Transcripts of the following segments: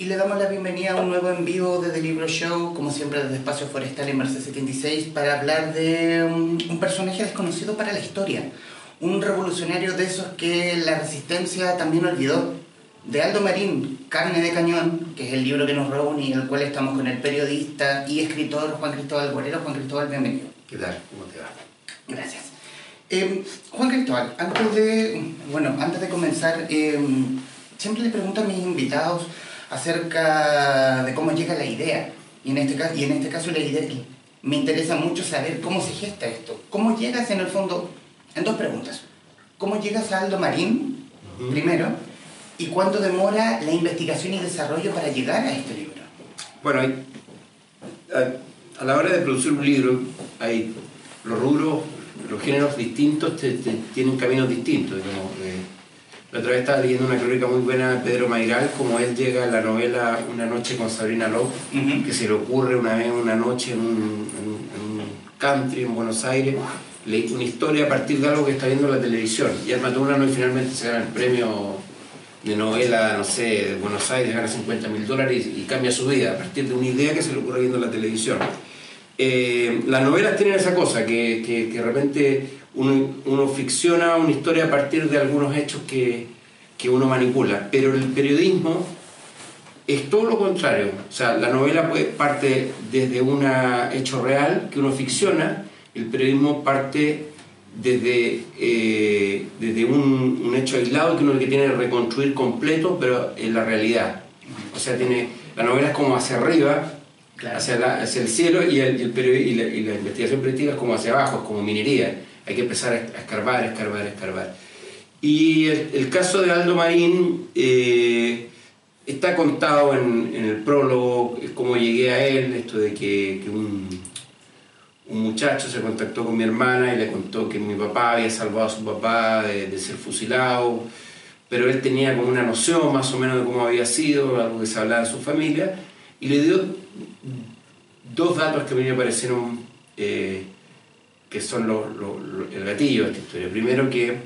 y le damos la bienvenida a un nuevo en vivo de The Libro Show, como siempre desde Espacio Forestal en Merced 76, para hablar de un, un personaje desconocido para la historia, un revolucionario de esos que la resistencia también olvidó, de Aldo Marín, Carne de Cañón, que es el libro que nos reúne y en el cual estamos con el periodista y escritor Juan Cristóbal Guerrero. Juan Cristóbal, bienvenido. ¿Qué tal? ¿Cómo te va? Gracias. Eh, Juan Cristóbal, antes de, bueno, antes de comenzar, eh, siempre le pregunto a mis invitados acerca de cómo llega la idea. Y en este caso, y en este caso la idea, me interesa mucho saber cómo se gesta esto. ¿Cómo llegas en el fondo? En dos preguntas. ¿Cómo llegas a Aldo Marín, primero? ¿Y cuánto demora la investigación y desarrollo para llegar a este libro? Bueno, hay, a, a, la hora de producir un libro, hay los rubros, los géneros distintos te, te, tienen caminos distintos. Digamos, eh, la otra vez estaba leyendo una crónica muy buena de Pedro Mairal, como él llega a la novela Una noche con Sabrina uh -huh. que se le ocurre una vez una noche en un, en, en un country en Buenos Aires, leí una historia a partir de algo que está viendo en la televisión. Y él mató una noche y finalmente se gana el premio de novela, no sé, de Buenos Aires, gana 50 mil dólares y, cambia su vida a partir de una idea que se le ocurre viendo la televisión. Eh, las novelas tienen esa cosa, que, que, que de repente uno, uno, ficciona una historia a partir de algunos hechos que, que uno manipula, pero el periodismo es todo lo contrario. O sea, la novela puede, parte desde un hecho real que uno ficciona, el periodismo parte desde, eh, desde un, un, hecho aislado que uno que tiene que reconstruir completo, pero en la realidad. O sea, tiene, la novela es como hacia arriba, claro. hacia, la, hacia, el cielo, y, el, el y, la, y, la, investigación periodística es como hacia abajo, es como minería. Hay que empezar a escarbar, escarbar, escarbar. Y el, caso de Aldo Marín eh, está contado en, el prólogo, cómo llegué a él, esto de que, un muchacho se contactó con mi hermana y le contó que mi papá había salvado a su papá de, de, ser fusilado, pero él tenía como una noción más o menos de cómo había sido, algo que se hablaba en su familia, y le dio dos datos que a mí me parecieron eh, que son lo, lo, lo, el gatillo de esta historia. Primero que,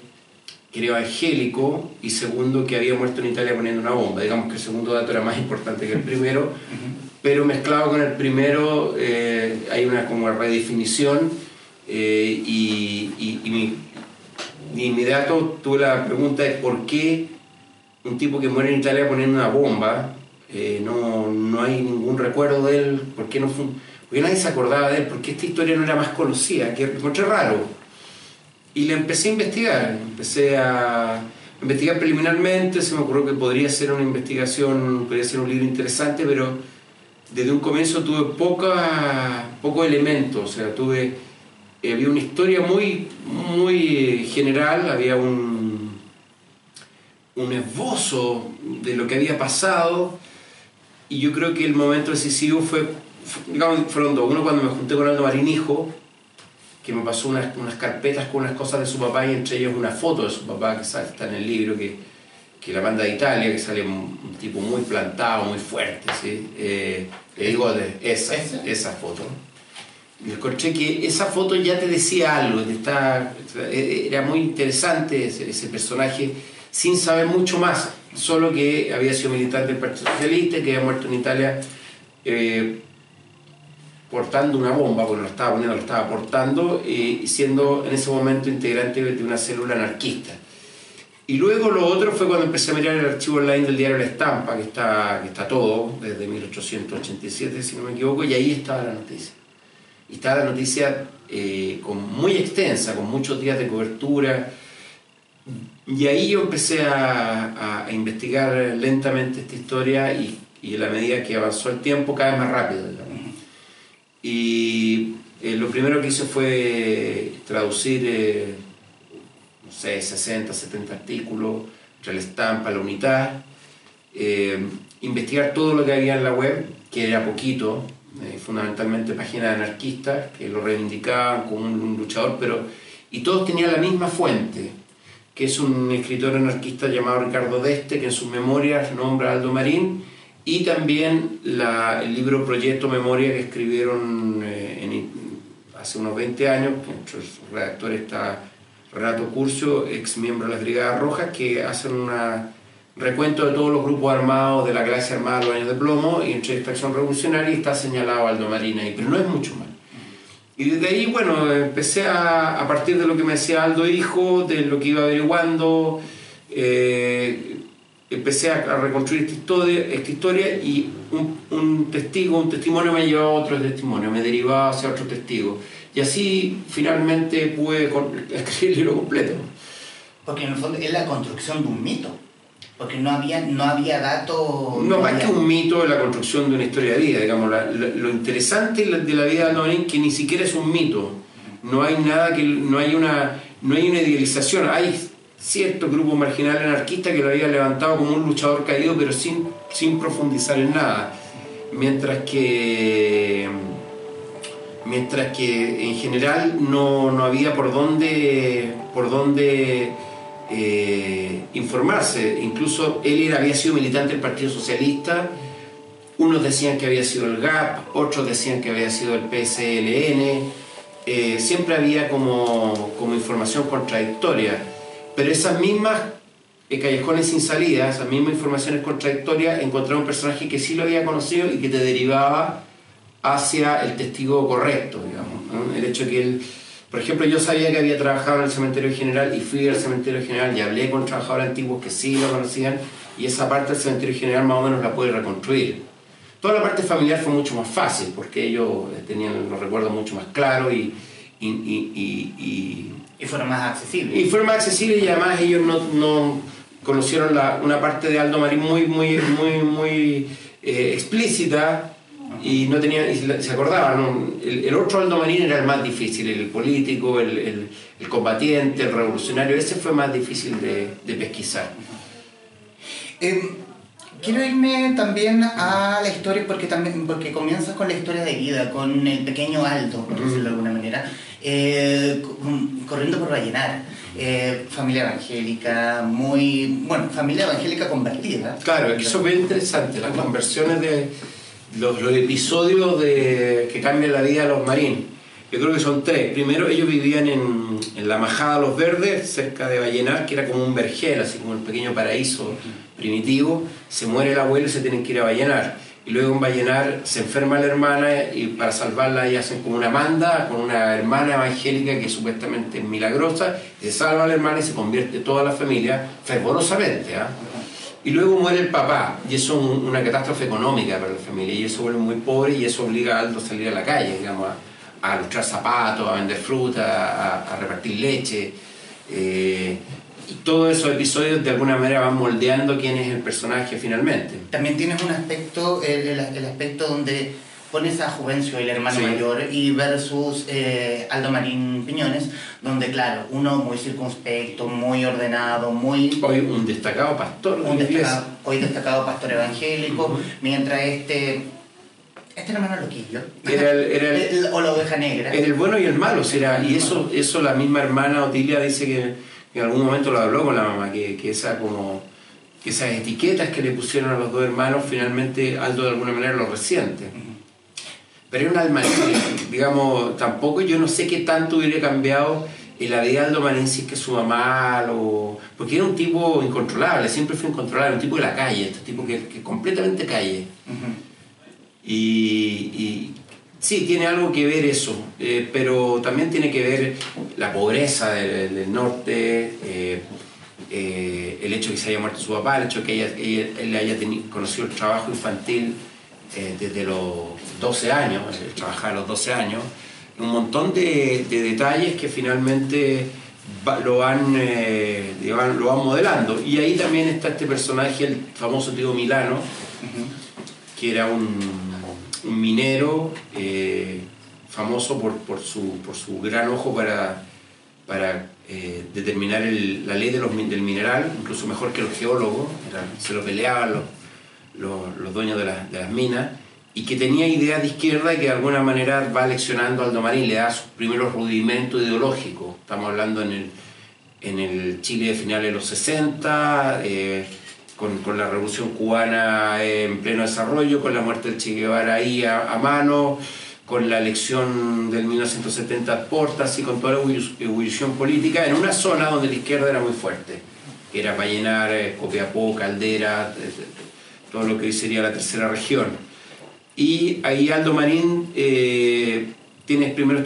que era evangélico y segundo que había muerto en Italia poniendo una bomba. Digamos que el segundo dato era más importante que el primero pero mezclado con el primero eh, hay una como redefinición eh, y, y, y, mi, de inmediato tuve la pregunta de por qué un tipo que muere en Italia poniendo una bomba, eh, no, no, hay ningún recuerdo de él, por qué no fue, porque nadie se acordaba de él, porque esta historia no era más conocida, que encontré raro. Y le empecé a investigar, empecé a investigar preliminarmente, se me ocurrió que podría ser una investigación, podría ser un libro interesante, pero desde un comienzo tuve poca, poco elemento, o sea, tuve, había una historia muy, muy general, había un, un esbozo de lo que había pasado y yo creo que el momento decisivo fue, digamos, fueron dos. Uno cuando me junté con Aldo Marinijo, que me pasó unas, unas carpetas con unas cosas de su papá y entre ellos una foto de su papá que está en el libro, que, que la banda de Italia, que sale un, un tipo muy plantado, muy fuerte, ¿sí? Eh, le digo de esa, esa foto. Y escuché que esa foto ya te decía algo, está, era muy interesante ese, ese, personaje, sin saber mucho más, solo que había sido militante del Partido Socialista, que había muerto en Italia eh, portando una bomba, porque lo estaba poniendo, lo estaba portando, eh, siendo en ese momento integrante de una célula anarquista. Y luego lo otro fue cuando empecé a mirar el archivo online del diario La Estampa, que está, que está todo, desde 1887, si no me equivoco, y ahí estaba la noticia. Y estaba la noticia eh, con, muy extensa, con muchos días de cobertura. Y ahí yo empecé a, investigar lentamente esta historia y, y, a la medida que avanzó el tiempo, cada vez más rápido. Y eh, lo primero que hice fue traducir... Eh, no sé, 60, 70 artículos, entre la estampa, la unidad, eh, investigar todo lo que había en la web, que era poquito, eh, fundamentalmente páginas anarquistas que lo reivindicaban como un, un, luchador, pero y todos tenían la misma fuente, que es un escritor anarquista llamado Ricardo Deste, que en sus memorias nombra a Aldo Marín, y también la, el libro Proyecto Memoria que escribieron eh, en, hace unos 20 años, entre sus redactores está Renato Curcio, ex miembro de las Brigadas Rojas, que hacen una recuento de todos los grupos armados de la clase armada de los años de plomo y entre esta acción revolucionaria está señalado Aldo Marina pero no es mucho más. Y desde ahí, bueno, empecé a, a partir de lo que me decía Aldo Hijo, de lo que iba averiguando, eh, empecé a, reconstruir esta historia, esta historia y un, un, testigo, un testimonio me llevaba a otro testimonio, me derivaba hacia otro testigo. Y así finalmente pude escribir el libro completo. Porque en el fondo es la construcción de un mito. Porque no había, no había datos... No, más que un mito es la construcción de una historia de vida. Digamos, lo interesante de la vida de Aldo que ni siquiera es un mito. No hay nada que... No hay una, no hay una idealización. Hay cierto grupo marginal anarquista que lo había levantado como un luchador caído, pero sin, sin profundizar en nada. Mientras que mientras que en general no, no había por dónde, por dónde eh, informarse. Incluso él había sido militante del Partido Socialista, unos decían que había sido el GAP, otros decían que había sido el PSLN, eh, siempre había como, como, información contradictoria, pero esas mismas eh, callejones sin salida, esas mismas informaciones contradictorias, encontraba un personaje que sí lo había conocido y que te derivaba hacia el testigo correcto, digamos. El hecho que él por ejemplo, yo sabía que había trabajado en el cementerio general y fui al cementerio general y hablé con trabajadores antiguos que sí lo conocían y esa parte del cementerio general más o menos la pude reconstruir. Toda la parte familiar fue mucho más fácil porque ellos tenían los recuerdos mucho más claros y, y, y, y, fueron más accesibles. Y fueron más accesibles y además ellos no, no conocieron la, una parte de Aldo Marín muy, muy, muy, muy eh, explícita y no tenía, y se acordaban, el, otro Aldo Marín era el más difícil, el político, el, el, combatiente, el revolucionario, ese fue más difícil de, de pesquisar. Quiero irme también a la historia, porque, también, porque comienzas con la historia de vida, con el pequeño Aldo, por decirlo de alguna manera, eh, corriendo por Vallenar. Eh, familia evangélica, muy. Bueno, familia evangélica convertida. Claro, eso es muy interesante, las conversiones de, los, episodios de, que cambian la vida de los marines. Yo creo que son tres. Primero, ellos vivían en, en la Majada Los Verdes, cerca de Vallenar, que era como un vergel, así como un pequeño paraíso primitivo. Se muere el abuelo y se tienen que ir a Vallenar. Y luego en Vallenar se enferma la hermana y para salvarla y hacen como una manda con una hermana evangélica que supuestamente es milagrosa. Se salva a la hermana y se convierte toda la familia fervorosamente. ¿ah? Y luego muere el papá, y eso es una catástrofe económica para la familia, y eso vuelve muy pobre y eso obliga a Aldo a salir a la calle, digamos, a, a lustrar zapatos, a vender fruta, a, repartir leche. Eh, todos esos episodios de alguna manera van moldeando quién es el personaje finalmente. También tienes un aspecto, el, el aspecto donde pones a Juvencio, el hermano mayor, y versus eh, Aldo Marín Piñones, donde, claro, uno muy circunspecto, muy ordenado, muy... Hoy un destacado pastor. Un destacado, hoy destacado pastor evangélico, mientras este... Este hermano loquillo. Era el, era el, o la oveja negra. Era el bueno y el malo. Era, y eso, eso la misma hermana Otilia dice que, en algún momento lo habló con la mamá, que, que esa como que esas etiquetas que le pusieron a los dos hermanos, finalmente Aldo de alguna manera lo resiente. Pero era un alma digamos, tampoco yo no sé qué tanto hubiera cambiado en la vida de Aldo Marensis que su mamá, lo... porque era un tipo incontrolable, siempre fue incontrolable, un tipo de la calle, este tipo que, que completamente calle. y, y, sí, tiene algo que ver eso, eh, pero también tiene que ver la pobreza del, norte, eh, eh, el hecho de que se haya muerto su papá, el hecho de que ella, él haya tenido, conocido el trabajo infantil desde los 12 años, trabajar a los 12 años, un montón de, detalles que finalmente lo van, lo van modelando. Y ahí también está este personaje, el famoso tío Milano, que era un, minero eh, famoso por, su, por su gran ojo para, para eh, determinar la ley de los, del mineral, incluso mejor que los geólogos, se lo peleaban los, los, dueños de, de las minas y que tenía ideas de izquierda y que de alguna manera va leccionando a Aldo Marín, le da sus primeros rudimentos ideológicos. Estamos hablando en el, en el Chile de finales de los 60, eh, con, con, la revolución cubana en pleno desarrollo, con la muerte del Che Guevara ahí a, mano, con la elección del 1970 Portas y con toda la ebullición política en una zona donde la izquierda era muy fuerte. que era Vallenar, eh, Copiapó, Caldera, todo lo que hoy sería la tercera región. Y ahí Aldo Marín eh, tiene, primero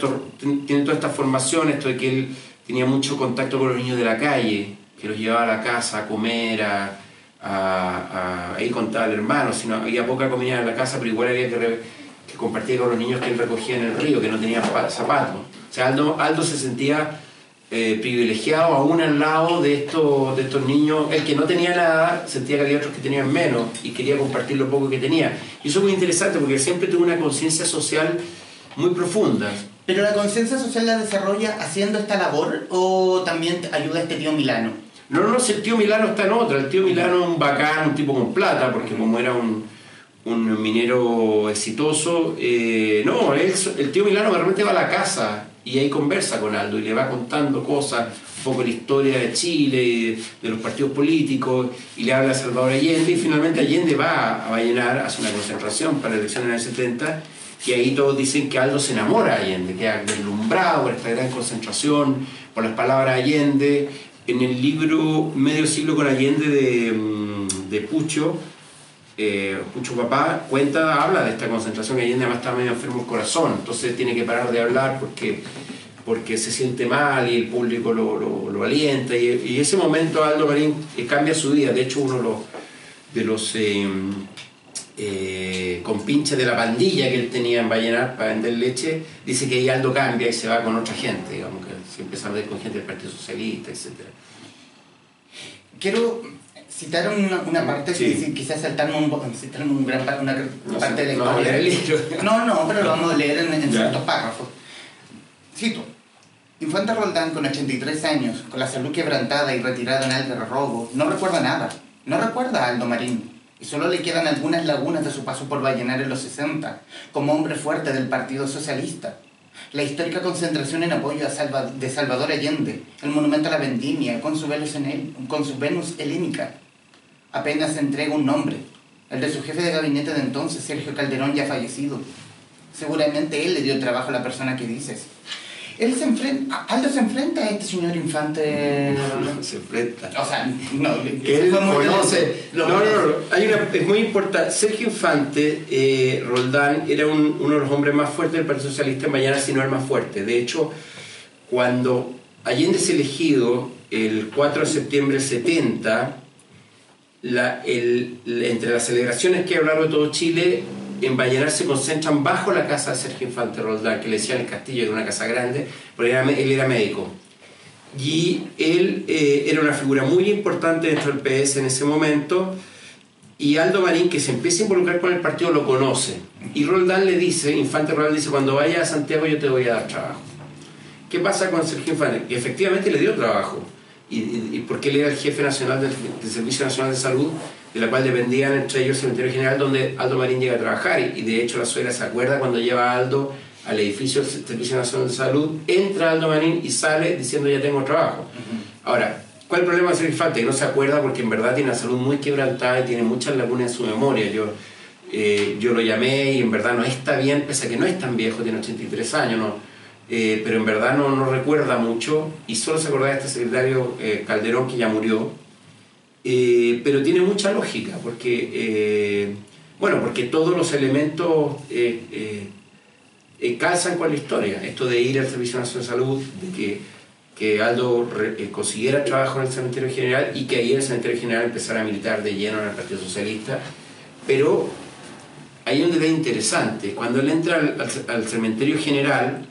tiene toda esta formación, esto de que él tenía mucho contacto con los niños de la calle, que los llevaba a la casa a comer, a, a, ahí contaba el hermano, sino había poca comida en la casa, pero igual había que, que compartir con los niños que él recogía en el río, que no tenían zapatos. O sea, Aldo, Aldo se sentía eh, privilegiado aún al lado de estos, de estos niños. El que no tenía nada sentía que había otros que tenían menos y quería compartir lo poco que tenía. Y eso es muy interesante porque siempre tuvo una conciencia social muy profunda. ¿Pero la conciencia social la desarrolla haciendo esta labor o también ayuda a este tío Milano? No, no, el tío Milano está en otra. El tío Milano es un bacán, un tipo con plata, porque como era un, un minero exitoso, eh, no, el tío Milano realmente va a la casa y ahí conversa con Aldo y le va contando cosas, un poco la historia de Chile, de los partidos políticos, y le habla a Salvador Allende, y finalmente Allende va a Vallenar, hace una concentración para la elección en el 70, y ahí todos dicen que Aldo se enamora de Allende, queda deslumbrado por esta gran concentración, por las palabras de Allende. En el libro Medio siglo con Allende de, mm, de Pucho, eh, Pucho Papá cuenta, habla de esta concentración que Allende además está medio enfermo el corazón, entonces tiene que parar de hablar porque, porque se siente mal y el público lo, lo, alienta. Y, ese momento Aldo Marín eh, cambia su vida, de hecho uno de los, eh, eh, compinches de la pandilla que él tenía en Vallenar para vender leche, dice que ahí Aldo cambia y se va con otra gente, digamos que se empieza a ver con gente del Partido Socialista, etc. Quiero citar una, una parte, sí. quizás saltarme un, un gran, una parte de la historia. No, no, pero lo vamos a leer en, en ciertos párrafos. Cito. Infante Roldán, con 83 años, con la salud quebrantada y retirado en el robo, no recuerda nada. No recuerda a Aldo Marín. Y solo le quedan algunas lagunas de su paso por Vallenar en los 60, como hombre fuerte del Partido Socialista. La histórica concentración en apoyo a de Salvador Allende, el monumento a la vendimia, con su, Venus, en con su Venus helénica, apenas entrega un nombre, el de su jefe de gabinete de entonces, Sergio Calderón, ya fallecido. Seguramente él le dio trabajo a la persona que dices. Él se enfrenta, Aldo se enfrenta a este señor infante. se enfrenta. O sea, no, él conoce. No, no, no, hay una, es muy importante. Sergio Infante, eh, Roldán, era uno de los hombres más fuertes del Partido Socialista Mañana, si no el más fuerte. De hecho, cuando Allende es elegido el 4 de septiembre del 70, la, el, entre las celebraciones que hay a lo largo de todo Chile, en Vallenar se concentran bajo la casa de Sergio Infante Roldán, que le decían el castillo, era una casa grande, porque él era médico. Y él eh, era una figura muy importante dentro del PS en ese momento, y Aldo Marín, que se empieza a involucrar con el partido, lo conoce. Y Roldán le dice, Infante Roldán dice, cuando vaya a Santiago yo te voy a dar trabajo. ¿Qué pasa con Sergio Infante? Que efectivamente le dio trabajo y, porque él era el jefe nacional del, Servicio Nacional de Salud, de la cual dependían entre ellos el Cementerio General, donde Aldo Marín llega a trabajar. Y, de hecho la suegra se acuerda cuando lleva a Aldo al edificio del Servicio Nacional de Salud, entra Aldo Marín y sale diciendo ya tengo trabajo. Ahora, ¿cuál es el problema de ser infante? Que no se acuerda porque en verdad tiene la salud muy quebrantada y tiene muchas lagunas en su memoria. Yo, eh, yo lo llamé y en verdad no está bien, pese a que no es tan viejo, tiene 83 años, no, eh, pero en verdad no, no, recuerda mucho y solo se acuerda de este secretario eh, Calderón que ya murió. Eh, pero tiene mucha lógica porque, bueno, porque todos los elementos calzan con la historia. Esto de ir al Servicio Nacional de Salud, de que, que Aldo consiguiera trabajo en el Cementerio General y que ahí en el Cementerio General empezara a militar de lleno en el Partido Socialista. Pero ahí donde es interesante. Cuando él entra al Cementerio General,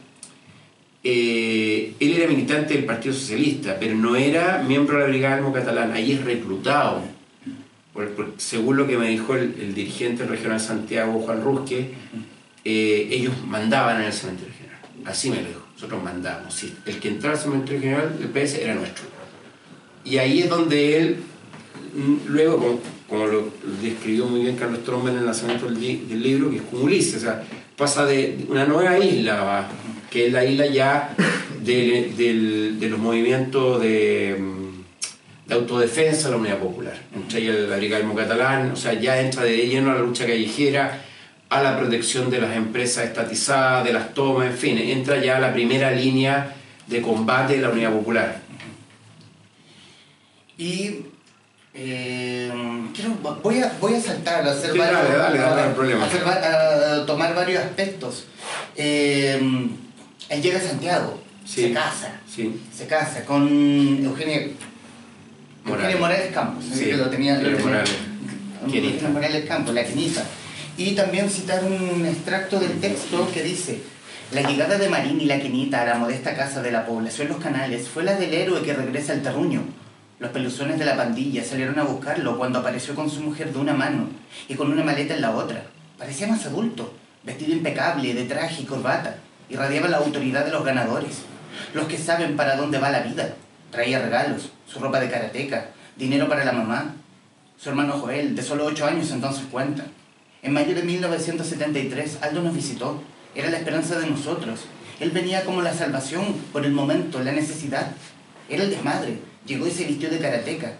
eh, él era militante del Partido Socialista, pero no era miembro de la Brigada Almo Catalán, ahí es reclutado. según lo que me dijo el, dirigente regional Santiago, Juan Rusque, eh, ellos mandaban en el cementerio general. Así me lo dijo, nosotros mandamos. el que entraba al cementerio general del PS era nuestro. Y ahí es donde él, mm, luego, como, lo describió muy bien Carlos Tromba en el lanzamiento del, libro, que es como Ulises, o sea, pasa de una nueva isla que es la isla ya de, los movimientos de, autodefensa de la Unidad Popular, entre ellos el agricalismo catalán, o sea, ya entra de lleno a la lucha callejera, a la protección de las empresas estatizadas, de las tomas, en fin, entra ya la primera línea de combate de la Unidad Popular. Y eh, quiero, voy, a, voy a saltar, a hacer Sí, varios- dale, dale, dale, a- no hay problema. a hacer va- a tomar varios aspectos. Eh, él llega a Santiago, Sí. se casa, Sí. se casa con Eugenia Morales. Eugenia Morales Campos, que lo tenía, lo Eugenia tenía- Morales, Eugenia Quenita. Morales Campos, la quinita. Y también citar un extracto del texto que dice, la llegada de Marín y la quinita a la modesta casa de la población Los Canales fue la del héroe que regresa al terruño. Los peluzones de la pandilla salieron a buscarlo cuando apareció con su mujer de una mano y con una maleta en la otra. Parecía más adulto, vestido impecable, de traje y corbata. Irradiaba la autoridad de los ganadores, los que saben para dónde va la vida. Traía regalos, su ropa de karateca, dinero para la mamá. Su hermano Joel, de solo 8 años, entonces cuenta. En mayo de 1973, Aldo nos visitó. Era la esperanza de nosotros. Él venía como la salvación por el momento, la necesidad. Era el desmadre. Llegó y se vistió de karateca.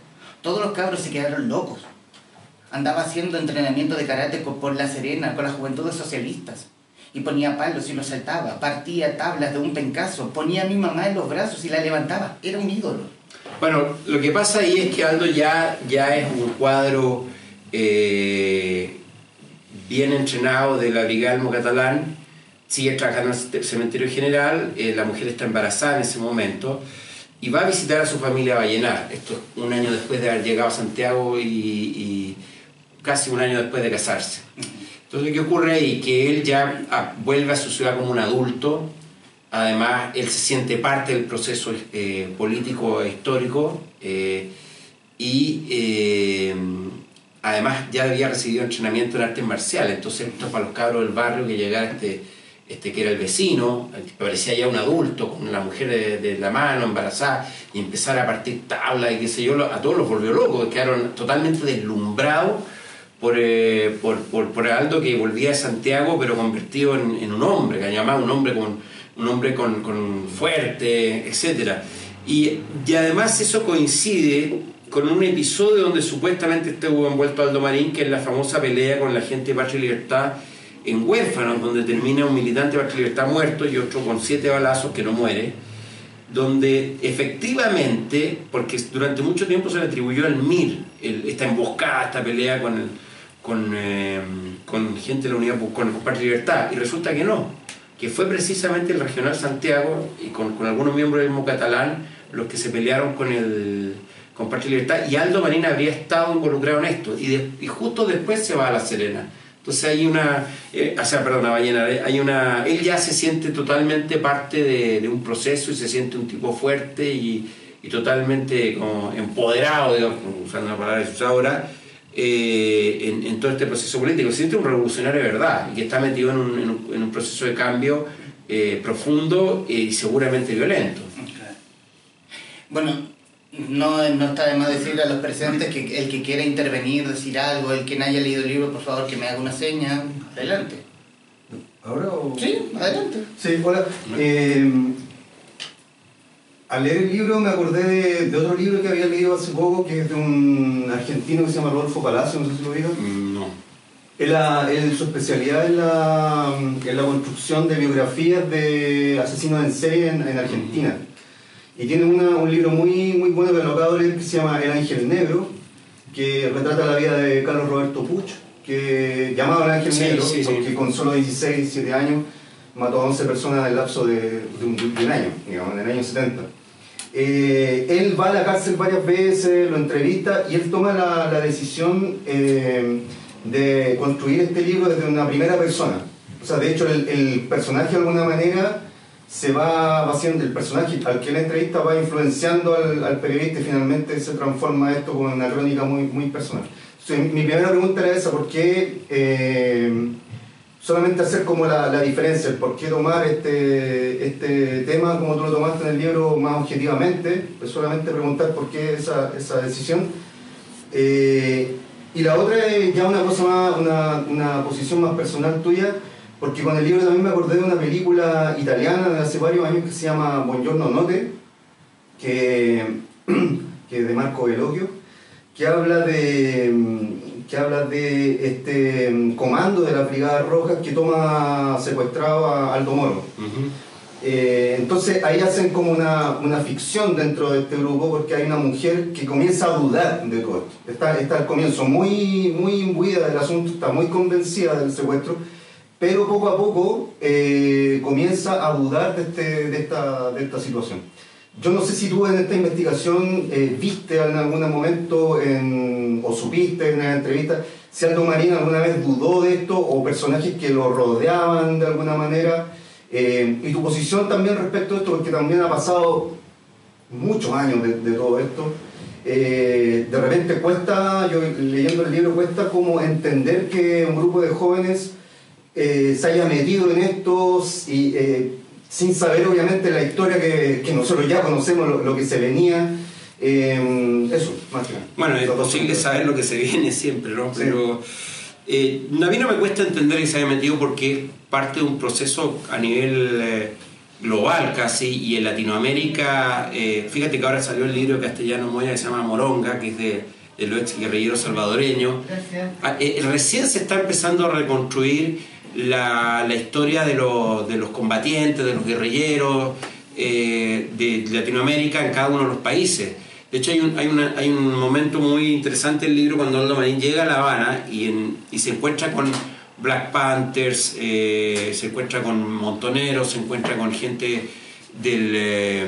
Todos los cabros se quedaron locos. Andaba haciendo entrenamiento de karate por La Serena con las juventudes socialistas. Y ponía palos y los saltaba. Partía tablas de un pencazo. Ponía a mi mamá en los brazos y la levantaba. Era un ídolo. Bueno, lo que pasa ahí es que Aldo ya, ya es un cuadro eh, bien entrenado de la Catalán, sigue trabajando en el cementerio general, eh, la mujer está embarazada en ese momento y va a visitar a su familia a Vallenar, esto es un año después de haber llegado a Santiago y, casi un año después de casarse. Entonces, ¿qué ocurre ahí? Que él ya ah, vuelve a su ciudad como un adulto, además él se siente parte del proceso eh, político e histórico eh, y eh, además ya había recibido entrenamiento en artes marciales, entonces esto para los cabros del barrio que llegara este, este que era el vecino, parecía ya un adulto con la mujer de, la mano embarazada y empezar a partir tabla y qué sé yo, a todos los volvió locos, quedaron totalmente deslumbrados por, eh, por, por, por Aldo que volvía de Santiago pero convertido en, en un hombre, que llamaba un hombre con un hombre con, con fuerte, etc. Y, y además eso coincide con un episodio donde supuestamente estuvo envuelto Aldo Marín, que es la famosa pelea con la gente de Patria y Libertad en Huérfanos, donde termina un militante Patria y Libertad muerto y otro con siete balazos que no muere donde efectivamente, porque durante mucho tiempo se le atribuyó al MIR el- esta emboscada, esta pelea con, el- con, eh, con gente de la Unidad con, y Libertad, y resulta que no, que fue precisamente el Regional Santiago y con, con algunos miembros del mismo catalán los que se pelearon con el con y Libertad, y Aldo Marín habría estado involucrado en esto, y, y justo después se va a La Serena. Entonces hay una, eh, o sea, perdón, a Ballena, eh, hay una, él ya se siente totalmente parte de, un proceso y se siente un tipo fuerte y, y totalmente como empoderado, digamos, usando una palabra que se usa ahora, eh, en, todo este proceso político. Se siente un revolucionario de verdad y que está metido en un, en un- en un proceso de cambio profundo y seguramente violento. Bueno, no, no está de más decir a los presentes que el que quiera intervenir, decir algo, el que no haya leído el libro, por favor, que me haga una seña. Adelante. ¿Ahora o...? Sí, adelante. Sí, hola. Eh, al leer el libro me acordé de, de otro libro que había leído hace poco, que es de un argentino que se llama Rodolfo Palacio, no sé si lo vieron. No. Él, su especialidad es la, es la construcción de biografías de asesinos en serie en, en Argentina. Y tiene una- un libro muy, muy bueno de leer que se llama El Ángel Negro, que retrata la vida de Carlos Roberto Puch, que llamaba El Ángel Sí, Negro sí, sí. porque con solo 16, 17 años mató a 11 personas en el lapso de, de un, de un año, digamos, en el año 70. Eh, él va a la cárcel varias veces, lo entrevista y él toma la, la decisión eh, de construir este libro desde una primera persona. O sea, de hecho, el, el personaje de alguna manera se va, haciendo, el personaje al que él entrevista va influenciando al, al periodista y finalmente se transforma esto como una crónica muy, muy personal. Entonces, mi primera pregunta era esa, ¿por qué eh, solamente hacer como la, la diferencia, el por qué tomar este, este tema como tú lo tomaste en el libro más objetivamente, pues solamente preguntar por qué esa, esa decisión. Eh, y la otra es ya una cosa más, una, una posición más personal tuya, porque con el libro también me acordé de una película italiana de hace varios años que se llama Buongiorno Note, que, que es de Marco Veloquio, que habla de que habla de este comando de la Brigada Roja que toma secuestrado a Aldo Moro. Ujú. Eh, entonces ahí hacen como una, una, ficción dentro de este grupo porque hay una mujer que comienza a dudar de todo esto. Está, está al comienzo muy, muy imbuida del asunto, está muy convencida del secuestro, pero poco a poco eh, comienza a dudar de, este, de, esta, de esta situación. Yo no sé si tú en esta investigación eh, viste en algún momento en, o supiste en una entrevista si Aldo Marín alguna vez dudó de esto o personajes que lo rodeaban de alguna manera. Eh, y tu posición también respecto a esto, porque también ha pasado muchos años de, todo esto. Eh, de repente cuesta, yo leyendo el libro, cuesta como entender que un grupo de jóvenes se haya metido en esto y sin saber obviamente la historia que, que nosotros ya conocemos, lo, que se venía. Eh, eso, más que Bueno, es posible saber lo que se viene siempre, ¿no? Pero eh, a mí no me cuesta entender que se haya metido porque es parte de un proceso a nivel eh, global casi y en Latinoamérica, fíjate que ahora salió el libro castellano Moya que se llama Moronga, que es de, de los ex guerrilleros salvadoreños. Ah, recién se está empezando a reconstruir la, historia de, de, los combatientes, de los guerrilleros eh, de Latinoamérica en cada uno de los países. De hecho, hay un, hay, hay un momento muy interesante en el libro cuando Aldo Marín llega a La Habana y, y se encuentra con Black Panthers, eh, se encuentra con montoneros, se encuentra con gente del, eh,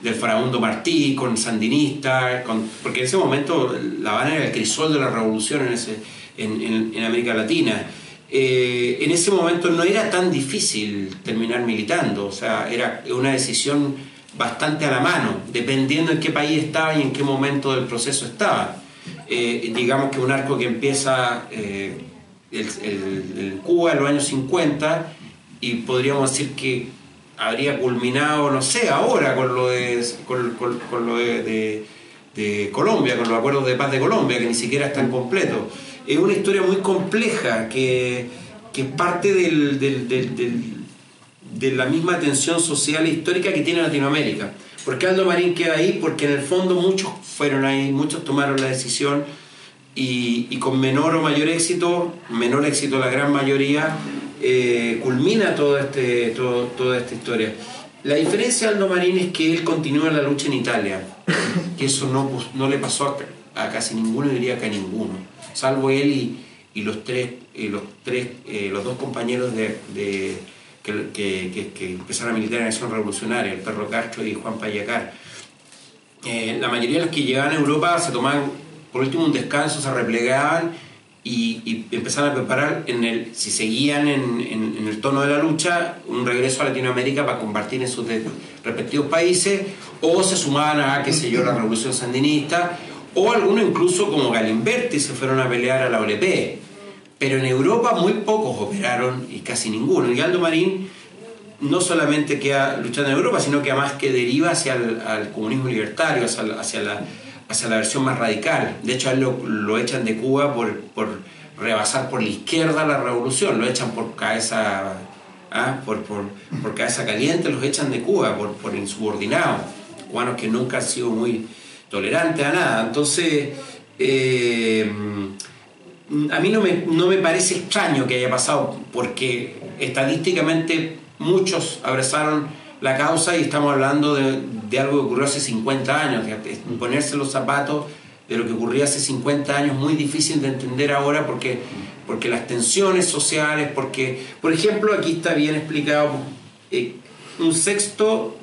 del Farabundo Martí, con sandinistas, con, porque en ese momento La Habana era el crisol de la revolución en, ese, en, en América Latina. Eh, en ese momento no era tan difícil terminar militando, o sea, era una decisión bastante a la mano, dependiendo en qué país estaba y en qué momento del proceso estaba. Eh, digamos que un arco que empieza eh, en Cuba en los años 50 y podríamos decir que habría culminado, no sé, ahora con lo de, con, lo de, de Colombia, con los acuerdos de paz de Colombia, que ni siquiera están completos es una historia muy compleja que, que parte del, de la misma tensión social e histórica que tiene Latinoamérica. ¿Por qué Aldo Marín queda ahí? Porque en el fondo muchos fueron ahí, muchos tomaron la decisión y, con menor o mayor éxito, menor éxito la gran mayoría, eh, culmina todo este, toda esta historia. La diferencia de Aldo Marín es que él continúa la lucha en Italia, que eso no, no le pasó a casi ninguno, diría que a ninguno salvo él y, los tres, los, tres eh, los dos compañeros de, que, empezaron a militar en la acción revolucionaria, el perro Castro y Juan Payacar. Eh, la mayoría de los que llegaban a Europa se tomaban por último un descanso, se replegaban y, y empezaron a preparar, en el, si seguían en, el tono de la lucha, un regreso a Latinoamérica para compartir en sus respectivos países o se sumaban a, qué sé yo, la revolución sandinista o algunos incluso como Galimberti se fueron a pelear a la OLP. Pero en Europa muy pocos operaron y casi ninguno. Y Aldo Marín no solamente queda luchando en Europa, sino que además que deriva hacia el al comunismo libertario, hacia, la, hacia la versión más radical. De hecho, a él lo, echan de Cuba por, por, rebasar por la izquierda la revolución, lo echan por cabeza, ¿ah? por, por, por, cabeza caliente, los echan de Cuba por, por insubordinados, cubanos que nunca han sido muy tolerante a nada. Entonces, eh, a mí no me, no me parece extraño que haya pasado, porque estadísticamente muchos abrazaron la causa y estamos hablando de, de algo que ocurrió hace 50 años. Ponerse los zapatos de lo que ocurría hace 50 años muy difícil de entender ahora porque, porque las tensiones sociales, porque, por ejemplo, aquí está bien explicado, eh, un sexto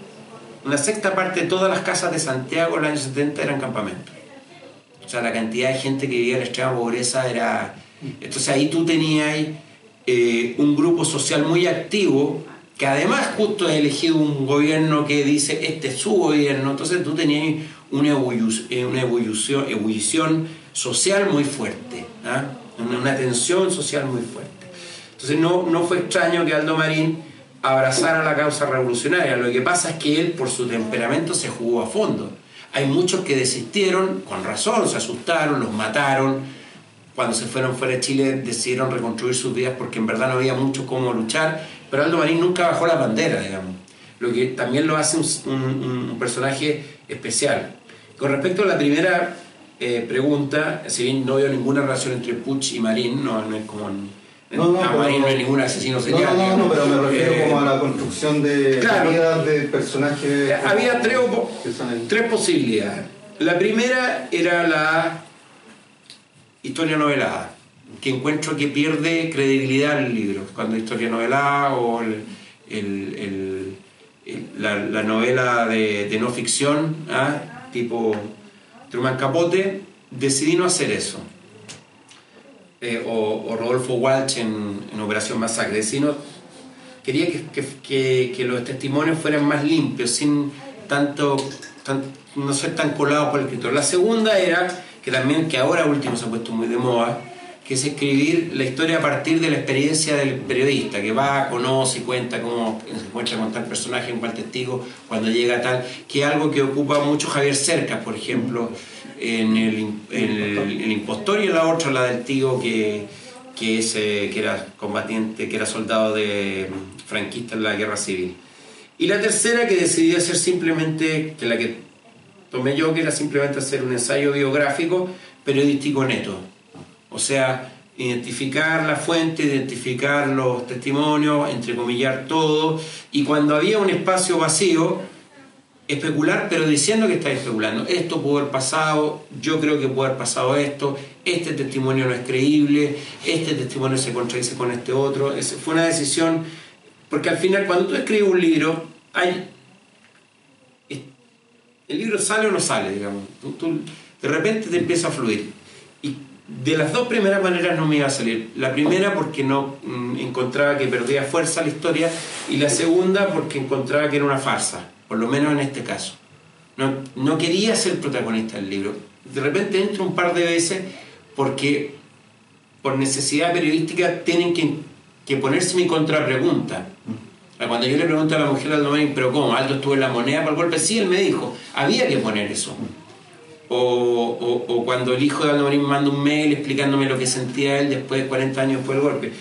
una sexta parte de todas las casas de Santiago en los años 70 eran campamentos. O sea, la cantidad de gente que vivía en la extrema pobreza era... Entonces ahí tú tenías eh, un grupo social muy activo que además justo has elegido un gobierno que dice este es su gobierno, entonces tú tenías una ebullición, eh, una ebullición, social muy fuerte, ¿ah? una, tensión social muy fuerte. Entonces no, no fue extraño que Aldo Marín abrazar a la causa revolucionaria. Lo que pasa es que él, por su temperamento, se jugó a fondo. Hay muchos que desistieron, con razón, se asustaron, los mataron. Cuando se fueron fuera de Chile decidieron reconstruir sus vidas porque en verdad no había mucho cómo luchar. Pero Aldo Marín nunca bajó la bandera, digamos. Lo que también lo hace un, personaje especial. Con respecto a la primera eh, pregunta, si bien no veo ninguna relación entre Puch y Marín, no, es como No, no, no es ningún asesino No, serial. no, no, no, pero me refiero Eh, como a la construcción de claro. vidas de personajes. Eh, Había tres, tres posibilidades. La primera era la historia novelada, que encuentro que pierde credibilidad el libro, cuando historia novelada o el- el- el- el- la, la novela de, de no ficción, ¿ah? tipo Truman Capote, decidí no hacer eso. Eh, o, Rodolfo Walsh en, en Operación Masacre, sino quería que, que- que- los testimonios fueran más limpios, sin tanto, tan- no ser tan colados por el escritor. La segunda era, que también, que ahora último se ha puesto muy de moda, que es escribir la historia a partir de la experiencia del periodista, que va, conoce y cuenta cómo se encuentra con tal personaje, con cual testigo, cuando llega tal, que es algo que ocupa mucho Javier Cercas, por ejemplo, en el, el, el impostor y la otra, la del tío que, que, es, eh, que era combatiente, que era soldado de mm, franquista en la guerra civil. Y la tercera que decidí hacer simplemente, que la que tomé yo, que era simplemente hacer un ensayo biográfico periodístico neto. O sea, identificar la fuente, identificar los testimonios, entrecomillar todo, y cuando había un espacio vacío, especular, pero diciendo que está especulando. Esto pudo haber pasado, yo creo que pudo haber pasado esto, este testimonio no es creíble, este testimonio se contradice con este otro. Es- fue una decisión, porque al final cuando tú escribes un libro, el libro sale o no sale, digamos. De repente te empieza a fluir. Y de las dos primeras maneras no me iba a salir. La primera porque no mm, encontraba que perdía fuerza la historia y la segunda porque encontraba que era una farsa, por lo menos en este caso. No, no quería ser protagonista del libro. De repente entro un par de veces porque por necesidad periodística tienen que, que ponerse mi contrapregunta. Cuando yo le pregunto a la mujer Aldo Marín, pero ¿cómo? ¿Aldo estuvo en la moneda para el golpe? Sí, él me dijo, había que poner eso. O, o- o cuando el hijo de Aldo Marín manda un mail explicándome lo que sentía él después de 40 años después del golpe.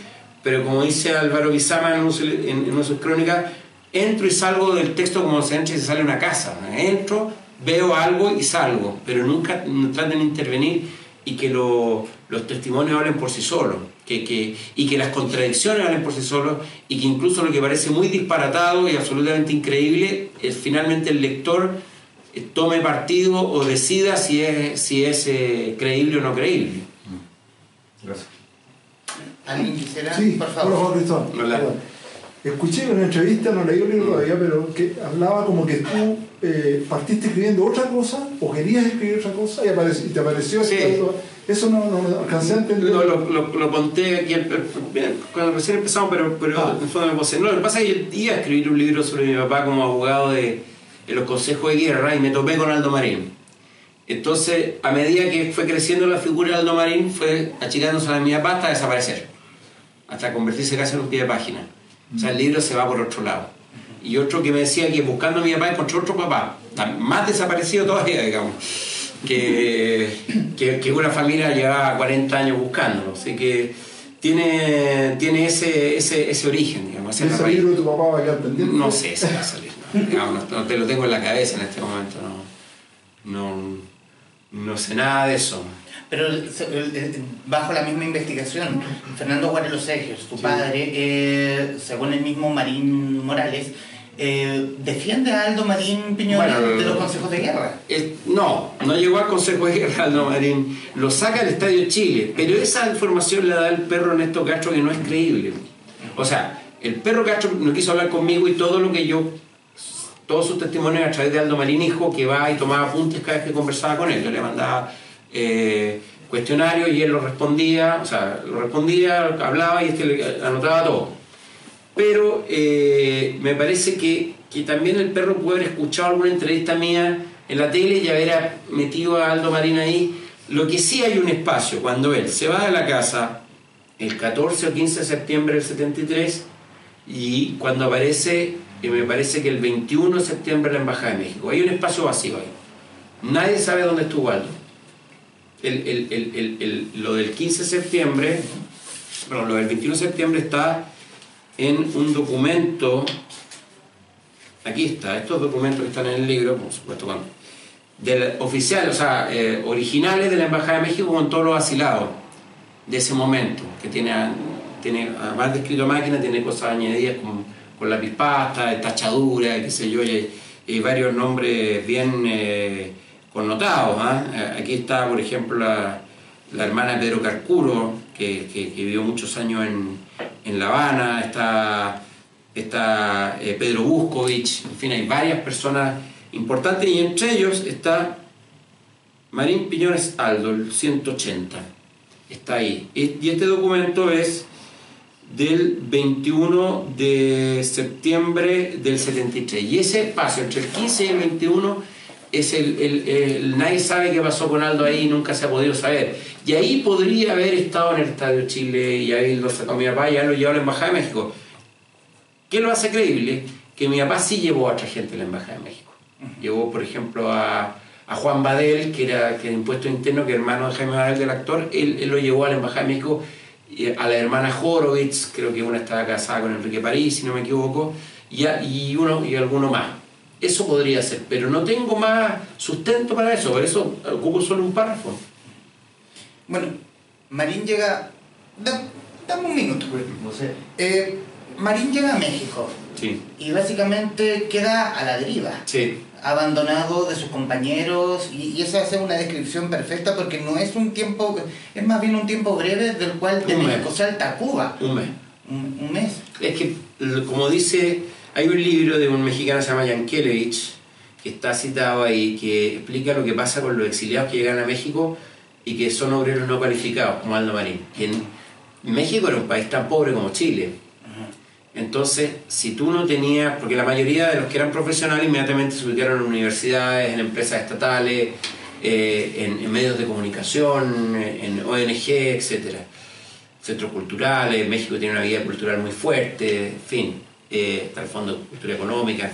Pero como dice Álvaro Bizama en, en- en una de sus crónicas, entro y salgo del texto como se entra y se sale de una casa. Entro, veo algo y salgo, pero nunca traten de intervenir y que lo- los testimonios hablen por sí solos, que, que- y que las contradicciones hablen por sí solos, y que incluso lo que parece muy disparatado y absolutamente increíble, es finalmente el lector eh, tome partido o decida si es, si es eh, creíble o no creíble. Gracias. ¿Alguien quisiera? Sí, por favor. Juan Cristóbal. Escuché una entrevista, no leí el libro todavía, pero que hablaba como que tú eh, partiste escribiendo otra cosa o querías escribir otra cosa y, apareció- y te apareció Sí. esto. Eso no, no alcancé a entender. Lo, lo, lo- lo conté aquí el- el- cuando recién empezamos, pero, pero Ah. en el fondo me puse. No, lo que pasa es que yo iba a escribir un libro sobre mi papá como abogado de, de los consejos de guerra y me topé con Aldo Marín. Entonces, a medida que fue creciendo la figura de Aldo Marín, fue achicándose a mi papá hasta desaparecer, hasta convertirse casi en un pie de página. O sea, el libro se va por otro lado. Y otro que me decía que buscando a mi papá encontró otro papá, más desaparecido todavía, digamos, que, que, que una familia llevaba 40 años buscándolo. Así que tiene, tiene ese, ese, ese origen, digamos, ese raíz. libro de tu papá va a quedar pendiente. No sé si va a salir, no, digamos, no, no te lo tengo en la cabeza en este momento, no, no, no sé nada de eso. Pero el- el- bajo la misma investigación, Fernando Guarelo Sergio, su padre, eh, según el mismo Marín Morales, eh, defiende a Aldo Marín Piñón Bueno, de los consejos de guerra. Eh, no, no llegó al Consejo de Guerra Aldo Marín, lo saca del Estadio Chile, pero esa información la da el perro Ernesto Castro que no es creíble. O sea, el perro Castro no quiso hablar conmigo y todo lo que yo, todos sus testimonios a través de Aldo Marín Hijo, que va y tomaba apuntes cada vez que conversaba con él, yo le mandaba eh, y él lo respondía, o sea, lo respondía, hablaba y este le anotaba todo. Pero eh, me parece que, que también el perro puede haber escuchado alguna entrevista mía en la tele y haber metido a Aldo Marín ahí. Lo que sí hay un espacio, cuando él se va de la casa el 14 o 15 de septiembre del 73 y cuando aparece, y me parece que el 21 de septiembre en la Embajada de México. Hay un espacio vacío ahí. Nadie sabe dónde estuvo Aldo. El- el- el- lo del 15 de septiembre, perdón, lo del 21 de septiembre está en un documento, aquí está, estos documentos que están en el libro, por supuesto, con, del oficial, o sea, eh, originales de la Embajada de México con todos los asilados de ese momento, que tiene, tiene, además de escrito máquina, tiene cosas añadidas como con lápiz pasta, tachadura, qué sé yo, y varios nombres bien eh, connotados. ¿ah? Eh, Aquí está, por ejemplo, la, hermana Pedro Carcuro, que, vivió muchos años en, en La Habana, está, está eh, Pedro Buscovich, en fin, hay varias personas importantes y entre ellos está Marín Piñones Aldo, el 180. Está ahí. Y este documento es del 21 de septiembre del 73. Y ese espacio entre el 15 y el 21 es el, el- el- nadie sabe qué pasó con Aldo ahí, nunca se ha podido saber. Y ahí podría haber estado en el Estadio Chile y ahí lo sacó mi papá y ya lo llevó a la Embajada de México. ¿Qué lo hace creíble? Que mi papá sí llevó a otra gente a la Embajada de México. Llevó, por ejemplo, a, a Juan Badel, que era, que era impuesto interno, que era hermano de Jaime Badel, del actor. Él, él lo llevó a la Embajada de México, y a la hermana Horowitz, creo que una estaba casada con Enrique París, si no me equivoco, y, a- y uno y alguno más. Eso podría ser, pero no tengo más sustento para eso, por eso ocupo solo un párrafo. Bueno, Marín llega... da- Dame un minuto. No sé. Eh, Marín llega a México Sí, y básicamente queda a la deriva. sí, abandonado de sus compañeros y, y esa hace una descripción perfecta porque no es un tiempo, es más bien un tiempo breve del cual de. México salta a Cuba. un mes. Un, un mes. Es que, como dice, hay un libro de un mexicano que se llama Yankelevich, que está citado ahí, que explica lo que pasa con los exiliados que llegan a México y que son obreros no cualificados, como Aldo Marín. Que en México era un país tan pobre como Chile. Entonces, si tú no tenías, porque la mayoría de los que eran profesionales inmediatamente se ubicaron en universidades, en empresas estatales, eh, en, en medios de comunicación, en ONG, etcétera centros culturales, México tiene una vida cultural muy fuerte, en fin, eh, está el Fondo de Cultura Económica.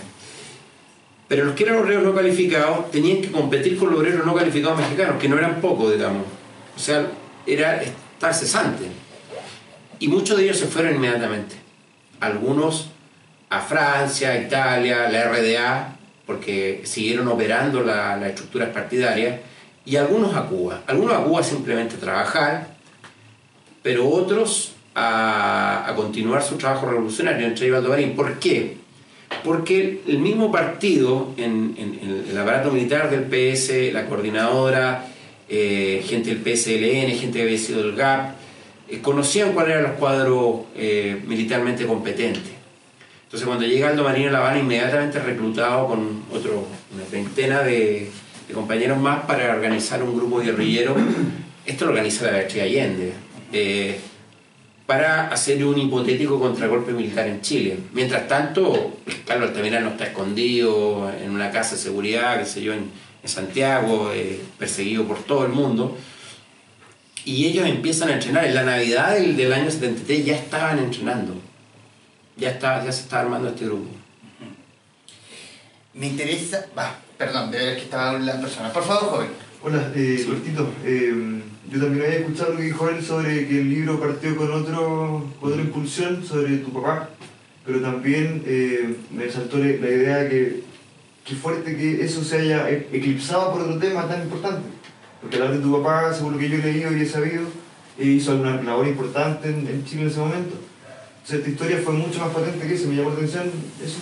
Pero los que eran obreros no calificados tenían que competir con los obreros no calificados mexicanos, que no eran pocos, digamos. O sea, era estar cesante. Y muchos de ellos se fueron inmediatamente. Algunos a Francia, Italia, la RDA, porque siguieron operando la- las estructuras partidarias, y algunos a Cuba. Algunos a Cuba simplemente a trabajar, pero otros a, a continuar su trabajo revolucionario, entre ellos Aldo Marín. ¿Por qué? Porque el mismo partido, en, en- en el aparato militar del PS, la coordinadora, eh, gente del PSLN, gente que había sido del GAP, eh, conocían cuáles eran los cuadros eh, militarmente competentes. Entonces cuando llega Aldo Marín a La Habana, inmediatamente reclutado con otro, una treintena de, de compañeros más para organizar un grupo guerrillero. Esto lo organiza la Beatriz Allende. Para hacer un hipotético contragolpe militar en Chile. Mientras tanto, Carlos Altamirano está escondido en una casa de seguridad, qué sé yo, en, en Santiago, eh, perseguido por todo el mundo. Y ellos empiezan a entrenar. En la Navidad del, del año 73 ya estaban entrenando. Ya, está, ya se estaba armando este grupo. Me interesa... Va, perdón, de ver que estaba la persona. Por favor, joven. Hola, eh. Eh, yo también había escuchado lo que dijo él sobre que el libro partió con, otro, con otra impulsión sobre tu papá, pero también eh, me saltó la idea que qué fuerte que eso se haya e- eclipsado por otro tema tan importante. Porque hablar de tu papá, según lo que yo he leído y he sabido, eh, hizo una labor importante en, en Chile en ese momento. Entonces, esta historia fue mucho más potente que eso, me llamó la atención eso.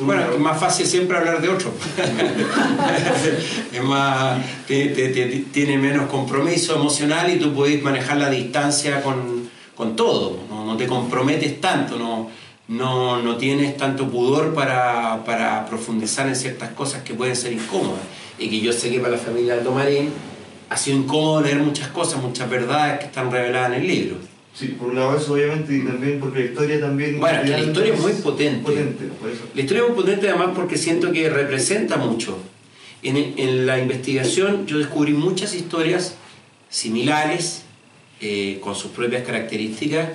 Bueno, es más fácil siempre hablar de otro. es más, te- te- te- tiene menos compromiso emocional y tú puedes manejar la distancia con, con todo. No, no te comprometes tanto, no, no, no tienes tanto pudor para, para profundizar en ciertas cosas que pueden ser incómodas. Y que yo sé que para la familia Aldo Marín ha sido incómodo leer muchas cosas, muchas verdades que están reveladas en el libro. Sí, por un lado eso obviamente y también porque la historia también... Bueno, la historia es muy potente. Potente, por eso. La historia es muy potente además porque siento que representa mucho. En, en la investigación yo descubrí muchas historias similares, eh, con sus propias características,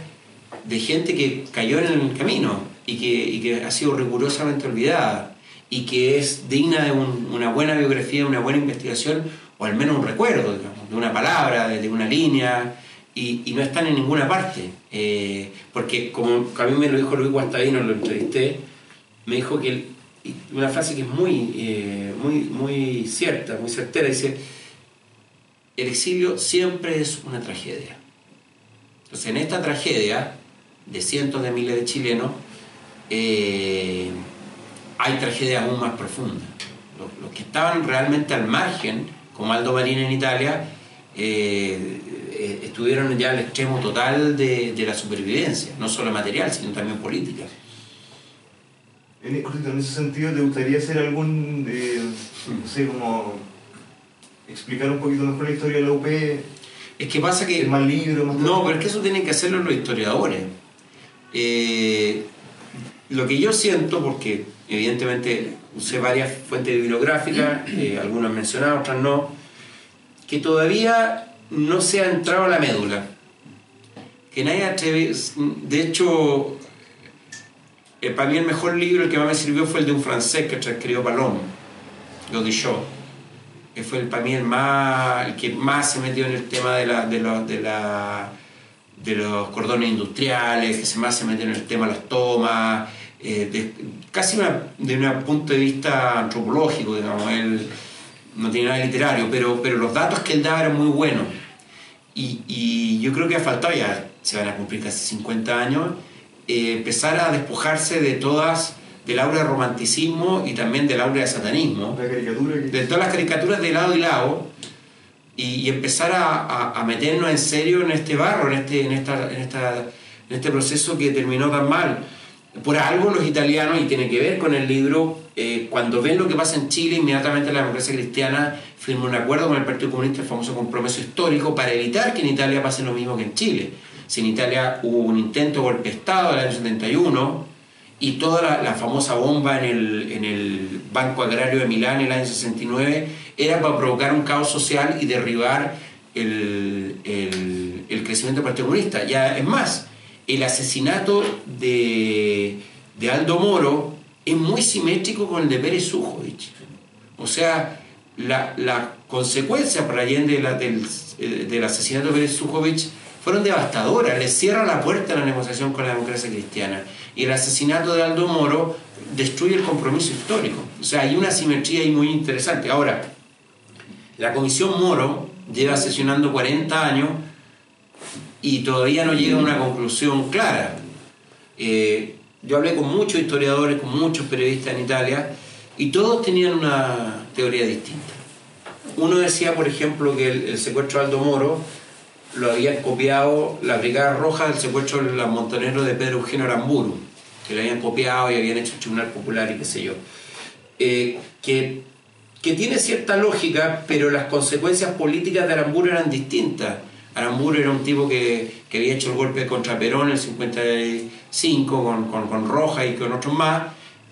de gente que cayó en el camino y que, y que ha sido rigurosamente olvidada y que es digna de un- una buena biografía, una buena investigación o al menos un recuerdo, digamos, de una palabra, de, de una línea y, no están en ninguna parte. Eh, porque como a mí me lo dijo Luis Guastavino, lo entrevisté, me dijo que una frase que es muy, eh, muy, muy cierta, muy certera, dice, el exilio siempre es una tragedia. Entonces en esta tragedia de cientos de miles de chilenos, eh, hay tragedias aún más profundas. Los, que estaban realmente al margen, como Aldo Marín en Italia, eh, estuvieron ya al extremo total de, de la supervivencia, no solo material, sino también política. En, ese sentido, ¿te gustaría hacer algún, eh, no sé, como explicar un poquito mejor la historia de la UP? Es que pasa que... ¿Es más libro, más No, pero es que eso tienen que hacerlo los historiadores. Eh, lo que yo siento, porque evidentemente usé varias fuentes bibliográficas, eh, algunas mencionadas, otras no, que todavía no se ha entrado a la médula. Que nadie atreve... De hecho, eh, para mí el mejor libro, el que más me sirvió fue el de un francés que escribió Palom, Godichot, que fue el, para mí el, más, el que más se metió en el tema de, la, de, los- de, la, de los cordones industriales, que más se metió en el tema de las tomas, eh, de- casi una- de un punto de vista antropológico, digamos, él no tiene nada de literario, pero, pero los datos que él daba eran muy buenos. Y, y yo creo que ha faltado, ya se van a cumplir casi 50 años, eh, empezar a despojarse de todas, del aura de romanticismo y también del aura de satanismo, La caricatura que... de todas las caricaturas de lado y lado, y, y empezar a, a- a meternos en serio en este barro, en este, en, esta, en, esta, en este proceso que terminó tan mal. Por algo los italianos, y tiene que ver con el libro, eh, cuando ven lo que pasa en Chile, inmediatamente la democracia cristiana firma un acuerdo con el Partido Comunista, el famoso compromiso histórico, para evitar que en Italia pase lo mismo que en Chile. Si en Italia hubo un intento de golpe de Estado en el año 71, y toda la, famosa bomba en el, en el Banco Agrario de Milán en el año 69 era para provocar un caos social y derribar el, el- el crecimiento del Partido Comunista. Ya es más, el asesinato de, de Aldo Moro es muy simétrico con el de Pérez Sujovic. O sea, la, la consecuencia para Allende de la- del, eh, del asesinato de Pérez Sujovic fueron devastadoras. Le cierra la puerta a la negociación con la democracia cristiana. Y el asesinato de Aldo Moro destruye el compromiso histórico. O sea, hay una simetría ahí muy interesante. Ahora, la Comisión Moro lleva sesionando 40 años y todavía no llega a una conclusión clara. Eh, yo hablé con muchos historiadores, con muchos periodistas en Italia, y todos tenían una teoría distinta. Uno decía, por ejemplo, que el, el secuestro de Aldo Moro lo habían copiado la Brigada Roja del secuestro de los montoneros de Pedro Eugenio Aramburu, que lo habían copiado y habían hecho el Tribunal Popular y qué sé yo. Eh, que, que tiene cierta lógica, pero las consecuencias políticas de Aramburu eran distintas. Aramburu era un tipo que, que había hecho el golpe contra Perón en el 55 con, con, Roja y con otros más,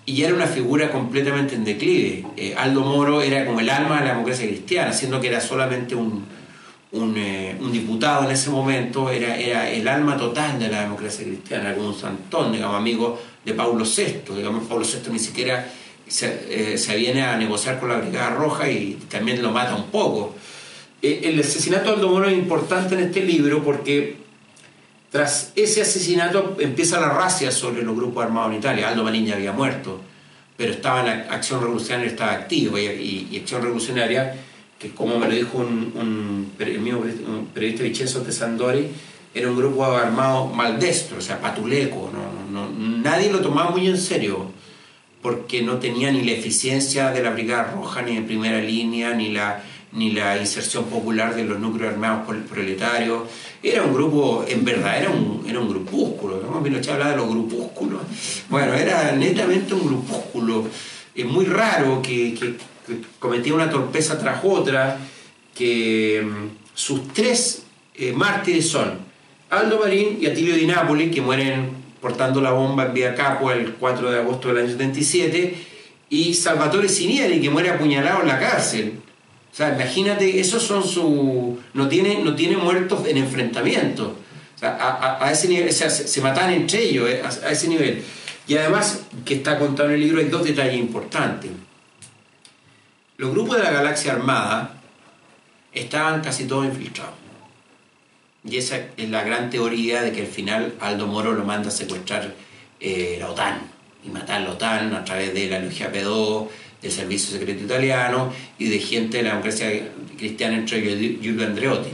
y era una figura completamente en declive. Eh, Aldo Moro era como el alma de la democracia cristiana, siendo que era solamente un, eh, un diputado en ese momento, era, era el alma total de la democracia cristiana, como un santón, digamos, amigo de Paulo VI. Digamos, Paulo VI ni siquiera se, eh, se viene a negociar con la Brigada Roja y también lo mata un poco. Eh, el asesinato de Aldo Moro es importante en este libro porque tras ese asesinato empieza la racia sobre los grupos armados en Italia. Aldo ya había muerto, pero estaba en la Acción Revolucionaria, estaba activo y, Acción Revolucionaria, que como me lo dijo un, un, el periodista- Vincenzo Tesandori, era un grupo armado maldestro, o sea, patuleco. no- no- nadie lo tomaba muy en serio porque no tenía ni la eficiencia de la Brigada Roja, ni de primera línea, ni la, ni la inserción popular de los núcleos armados por el proletario. Era un grupo, en verdad, era un, era un grupúsculo. ¿no? Pinochet hablaba de los grupúsculos. Bueno, era netamente un grupúsculo. Es muy raro que cometía una torpeza tras otra, que mm, sus tres eh, mártires son Aldo Marín y Atilio Di Napoli, que mueren portando la bomba en Vía Capua el 4 de agosto del año 77, y Salvatore Sinieri, que muere apuñalado en la cárcel. O sea, imagínate, esos son su... No tiene, no tiene muertos en enfrentamiento. O sea, a, a- a ese nivel, se, se matan entre ellos, eh, a, a ese nivel. Y además, que está contado en el libro, hay dos detalles importantes. Los grupos de la galaxia armada estaban casi todos infiltrados. Y esa es la gran teoría de que al final Aldo Moro lo manda a secuestrar eh, la OTAN y matar la OTAN a través de la Logia P2, del Servicio Secreto Italiano y de gente de la democracia cristiana, entre ellos Giulio Andreotti.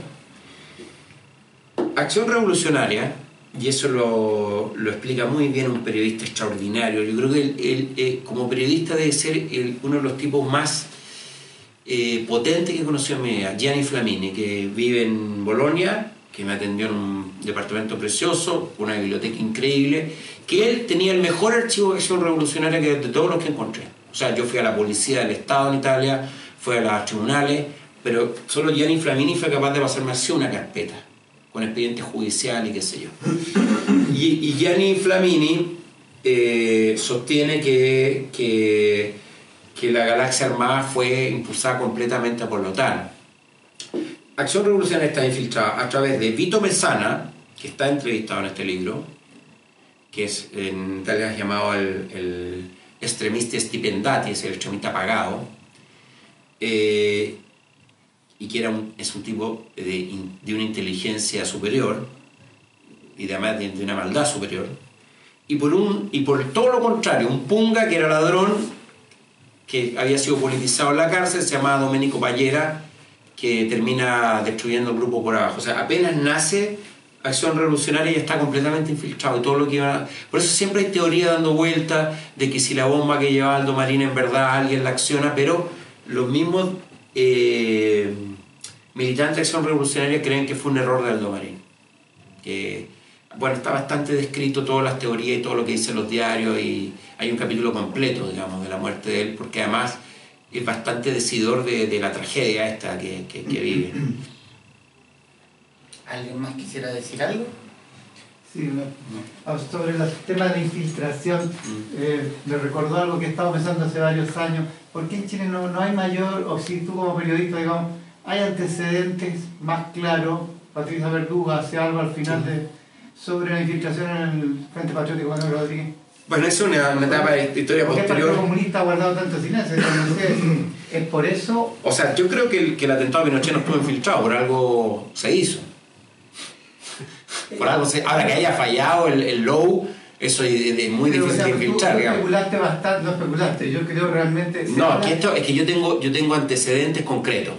Acción Revolucionaria y eso lo, lo explica muy bien un periodista extraordinario. Yo creo que él, eh, como periodista debe ser uno de los tipos más eh, potentes que he conocido en mi vida, Gianni Flamini, que vive en Bolonia, que me atendió en un departamento precioso, una biblioteca increíble, que él tenía el mejor archivo de acción revolucionaria que de todos los que encontré. O sea, yo fui a la policía del Estado en Italia, fui a los tribunales, pero solo Gianni Flamini fue capaz de pasarme así una carpeta, con expediente judicial y qué sé yo. Y, Gianni Flamini eh, sostiene que, que, la galaxia armada fue impulsada completamente por la OTAN. Acción Revolucionaria está infiltrada a través de Vito Mesana, que está entrevistado en este libro, que es en Italia llamado el, el extremista stipendati, es el extremista pagado, eh, y que era un- es un tipo de, de una inteligencia superior y además de, de una maldad superior. Y por, un, y por todo lo contrario, un punga que era ladrón, que había sido politizado en la cárcel, se llamaba Domenico Pallera, que termina destruyendo el grupo por abajo. O sea, apenas nace Acción Revolucionaria y está completamente infiltrado. Y todo lo que Por eso siempre hay teoría dando vueltas de que si la bomba que llevaba Aldo Marín en verdad alguien la acciona, pero los mismos eh, militantes de Acción Revolucionaria creen que fue un error de Aldo Marín. Que, bueno, está bastante descrito todas las teorías y todo lo que dicen los diarios y hay un capítulo completo, digamos, de la muerte de él, porque además es bastante decidor de, de la tragedia esta que, que vive. ¿Alguien más quisiera decir algo? Sí. Ah, sobre los temas de infiltración, eh, me recordó algo que he estado pensando hace varios años. ¿Por qué en Chile no, no hay mayor, o si tú como periodista, digamos, hay antecedentes más claros, Patricia Verduga hace algo al final de, sobre la infiltración en el Frente Patriótico Manuel Rodríguez? Bueno, es una, una etapa de historia ¿Por qué el Partido posterior. Comunista ha guardado tanto silencio? ¿Es por eso? O sea, yo creo que el, que el atentado de Pinochet no estuvo infiltrado, por algo se hizo. Por algo se- ahora que haya fallado el, el low, eso es, es muy Pero, o difícil sea, de tú infiltrar, digamos. especulaste bastante, no especulaste, yo creo realmente... No, que esto, es que yo tengo, yo tengo antecedentes concretos.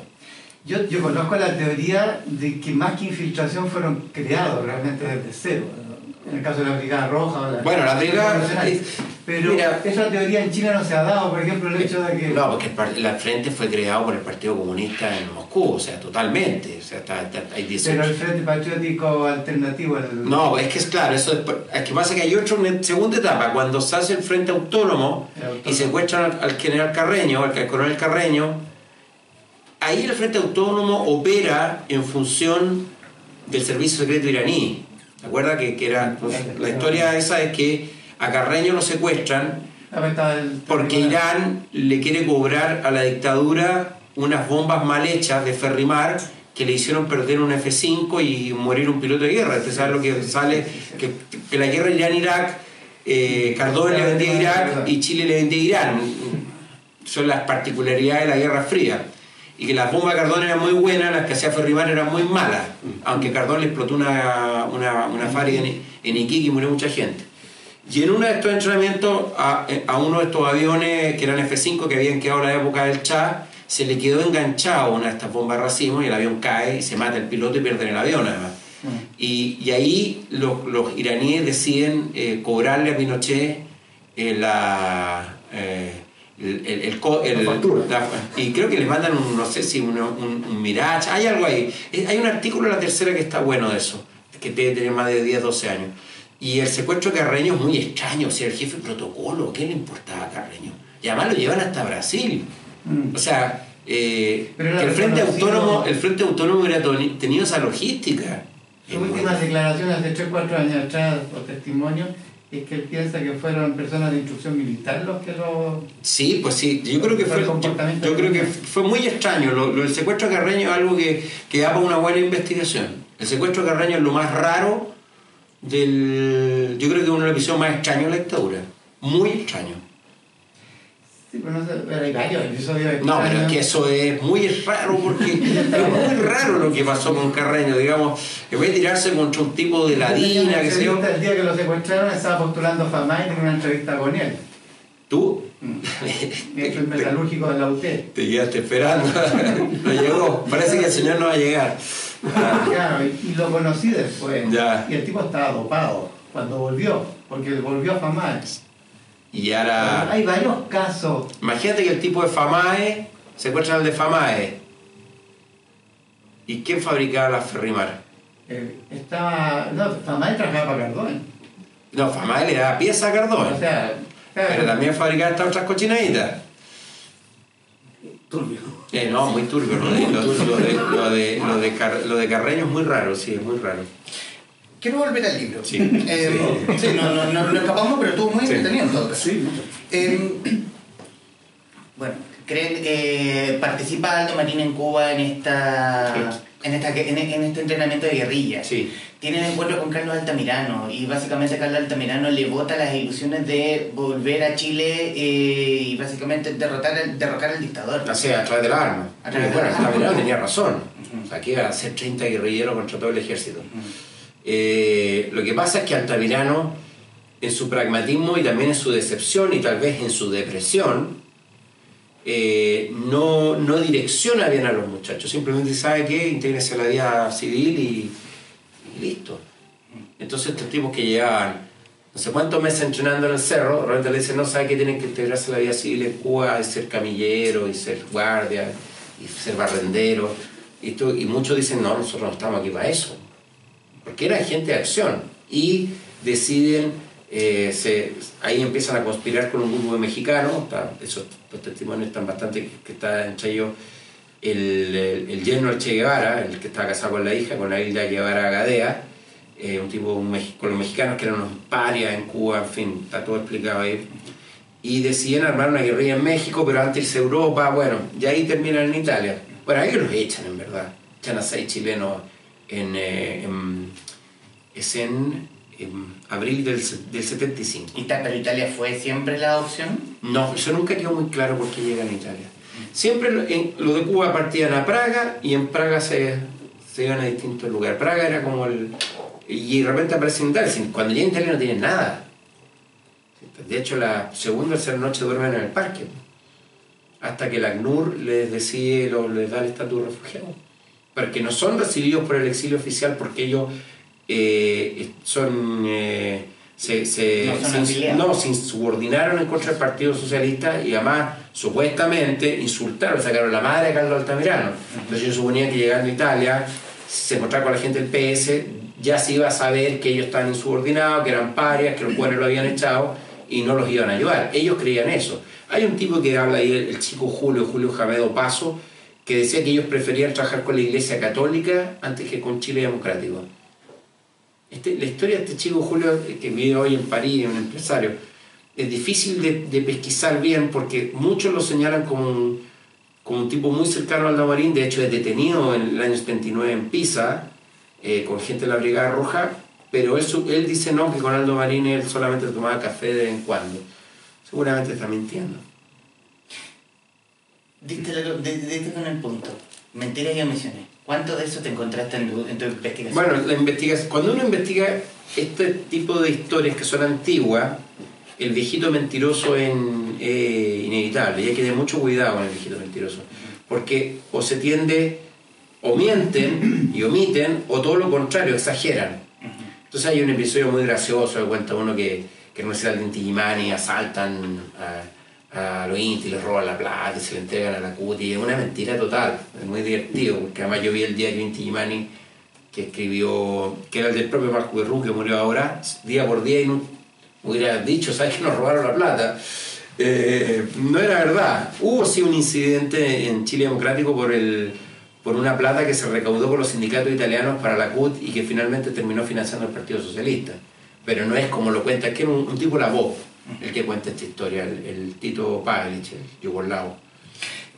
Yo, yo conozco la teoría de que más que infiltración fueron creados realmente desde cero. En el caso de la Brigada Roja. la- Bueno, la Brigada-. Pero Mira- esa teoría en China no se ha dado, por ejemplo, el hecho de que. No, porque el, la frente fue creado por el Partido Comunista en Moscú, o sea, totalmente. O sea, está- está- hay 18. Pero el Frente Patriótico Alternativo. el- No, es que es claro, eso es, es que pasa que hay otra segunda etapa, cuando se hace el Frente Autónomo El autónomo. y secuestran al, al general Carreño, al, al coronel Carreño, ahí el Frente Autónomo opera en función del servicio secreto iraní. ¿Te acuerdas que, que era pues, la historia esa es que a Carreño lo secuestran porque Irán le quiere cobrar a la dictadura unas bombas mal hechas de Ferrimar que le hicieron perder un F-5 y morir un piloto de guerra. Usted sabe lo que sale, que, que la guerra Irán-Irak, eh, Cardona le vendía a Irak y Chile le vendía a Irán. Son las particularidades de la Guerra Fría. Y que las bombas de Cardona eran muy buenas, las que hacía Ferrimar eran muy malas. Aunque Cardona le explotó una, una, una en, en Iquique y murió mucha gente. Y en uno de estos entrenamientos, a, a uno de estos aviones que eran F-5 que habían quedado en la época del Chá, se le quedó enganchado una de estas bombas de racimo y el avión cae y se mata el piloto y pierden el avión además. Y, y ahí los, los iraníes deciden eh, cobrarle a Pinochet eh, la, eh, el, el- el co- el- La factura. la- y creo que les mandan un, no sé si un, un, un Mirage, hay algo ahí. Eh, Hay un artículo en la tercera que está bueno de eso, que debe tener más de 10, 12 años. Y el secuestro de Carreño es muy extraño, o sea, el jefe de protocolo, ¿qué le importaba a Carreño? Y además lo llevan hasta Brasil. Mm. O sea, eh, que el Frente. Autónomo, el Frente Autónomo hubiera tenido esa logística. Sus últimas declaraciones hace 3 4 años atrás, o testimonios, es que él piensa que fueron personas de instrucción militar los que lo. Sí, pues sí, yo creo que Fue el yo, creo que fue muy extraño. Lo, lo del secuestro de Carreño es algo que, que da para una buena investigación. El secuestro de Carreño es lo más raro del. Yo creo que es uno de los episodios más extraños de la dictadura. Muy extraño. Sí, pero no sé, pero hay varios episodios No, pero es que eso es muy raro porque es muy raro lo que pasó con Carreño. Digamos, en vez de tirarse contra un tipo de ladina, que sé yo. El día que lo secuestraron estaba postulando FAMA y tenía una entrevista con él. Tú El metalúrgico de la UTE. te quedaste esperando. no llegó. Parece que el señor no va a llegar. Claro, y, lo conocí después. Ya. Y el tipo estaba dopado cuando volvió, porque volvió a Famae. Y ahora. Hay varios casos. Imagínate que el tipo de Famae se encuentra al de Famae. ¿Y quién fabricaba la Ferrimar? eh, estaba. No, Famae trabajaba para Cardone. No, Famae le daba pieza a Cardón. O sea, claro, pero también fabricaba estas otras cochinaditas. Turbio. Eh, no, muy turbio. Lo de, lo, lo de, lo, de, lo, de Car- lo de Carreño es muy raro, sí, es muy raro. Quiero volver al libro. Sí. Eh, sí, no, no, no, no escapamos, pero estuvo muy Sí. entretenido en todo caso. Sí, mucho. Eh, bueno, ¿creen que participa Aldo Marín en Cuba en esta en, esta, en, en este entrenamiento de guerrilla? Sí. Tiene el encuentro con Carlos Altamirano y básicamente Carlos Altamirano le bota las ilusiones de volver a Chile eh, y básicamente derrotar el, derrocar al dictador. Sea, a través del arma. A través de bueno. Altamirano tenía razón. Ujú. O sea, que iba a ser 30 guerrilleros contra todo el ejército. Eh, lo que pasa es que Altamirano, en su pragmatismo y también en su decepción y tal vez en su depresión, eh, no, no direcciona bien a los muchachos. Simplemente sabe que intégrese a la vida civil y, y listo. Entonces estos tipos que llevaban no sé cuántos meses entrenando en el cerro, de repente le dicen, no, sabe que tienen que integrarse a la vida civil en Cuba, y ser camillero, y ser guardia, y ser barrendero. Y, y muchos dicen, no, nosotros no estamos aquí para eso porque era gente de acción y deciden, eh, se- ahí empiezan a conspirar con un grupo de mexicanos, está- esos los testimonios están bastante, que está entre ellos el, el, el yerno Che Guevara, el que estaba casado con la hija, con la Hilda Guevara Gadea, eh, un tipo un con los mexicanos que eran unos parias en Cuba, en fin, está todo explicado ahí. Y deciden armar una guerrilla en México, pero antes irse a Europa, bueno, y ahí terminan en Italia. Bueno, ahí los echan en verdad, echan a seis chilenos en, eh, en- es en, en abril del, del 75. ¿Y pero Italia fue siempre la opción? No, eso nunca quedó muy claro por qué llegan a Italia. Siempre lo, en, lo de Cuba partían a Praga y en Praga se, se iban a distintos lugares. Praga era como el... Y de repente aparece en Italia. Si- Cuando llegan a Italia no tienen nada. De hecho, la segunda o tercera noche duermen en el parque. Hasta que la ACNUR les decide, lo- les da el estatus de refugiado. Porque no son recibidos por el exilio oficial porque ellos eh, son... eh, se, se- No son se- afiliados. no, se insubordinaron en contra del Partido Socialista y además supuestamente insultaron, sacaron la madre de Carlos Altamirano. Entonces yo suponía que llegando a Italia, si se encontraba con la gente del PS, ya se iba a saber que ellos estaban insubordinados, que eran parias, que los buenos lo habían echado y no los iban a ayudar. Ellos creían eso. Hay un tipo que habla ahí, el, el chico Julio, Julio Jamedo Paso, que decía que ellos preferían trabajar con la Iglesia Católica antes que con Chile Democrático. Este- la historia de este chico Julio, que vive hoy en París, un empresario, es difícil de, de pesquisar bien porque muchos lo señalan como un, un tipo muy cercano al Marín, de hecho es detenido en el año 79 en Pisa, eh, con gente de la Brigada Roja, pero él, él dice no, que con Aldo Marín él solamente tomaba café de vez en cuando. Seguramente está mintiendo. Diste, diste con el punto. Mentiras y omisiones. ¿Cuánto de eso te encontraste en tu, en tu investigación? Bueno, la investigación, cuando uno investiga este tipo de historias que son antiguas, el viejito mentiroso es eh, inevitable y hay que tener mucho cuidado con el viejito mentiroso, porque o se tiende, o mienten y omiten, o todo lo contrario, exageran. Entonces hay un episodio muy gracioso que cuenta uno que, que en ciudad de Inti Illimani asaltan a, a los Inti, les roban la plata y se le entregan a la Cuti. Es una mentira total, es muy divertido, porque además yo vi el diario Inti Illimani que escribió, que era el del propio Marco Berrú, que murió ahora, día por día, y no hubiera dicho, ¿sabes que nos robaron la plata? Eh, no era verdad. Hubo sí un incidente en Chile Democrático por, el, por una plata que se recaudó por los sindicatos italianos para la CUT y que finalmente terminó financiando el Partido Socialista. Pero no es como lo cuenta, es que era un, un tipo la voz el que cuenta esta historia, el, el Tito Pavlich, el yugoslavo.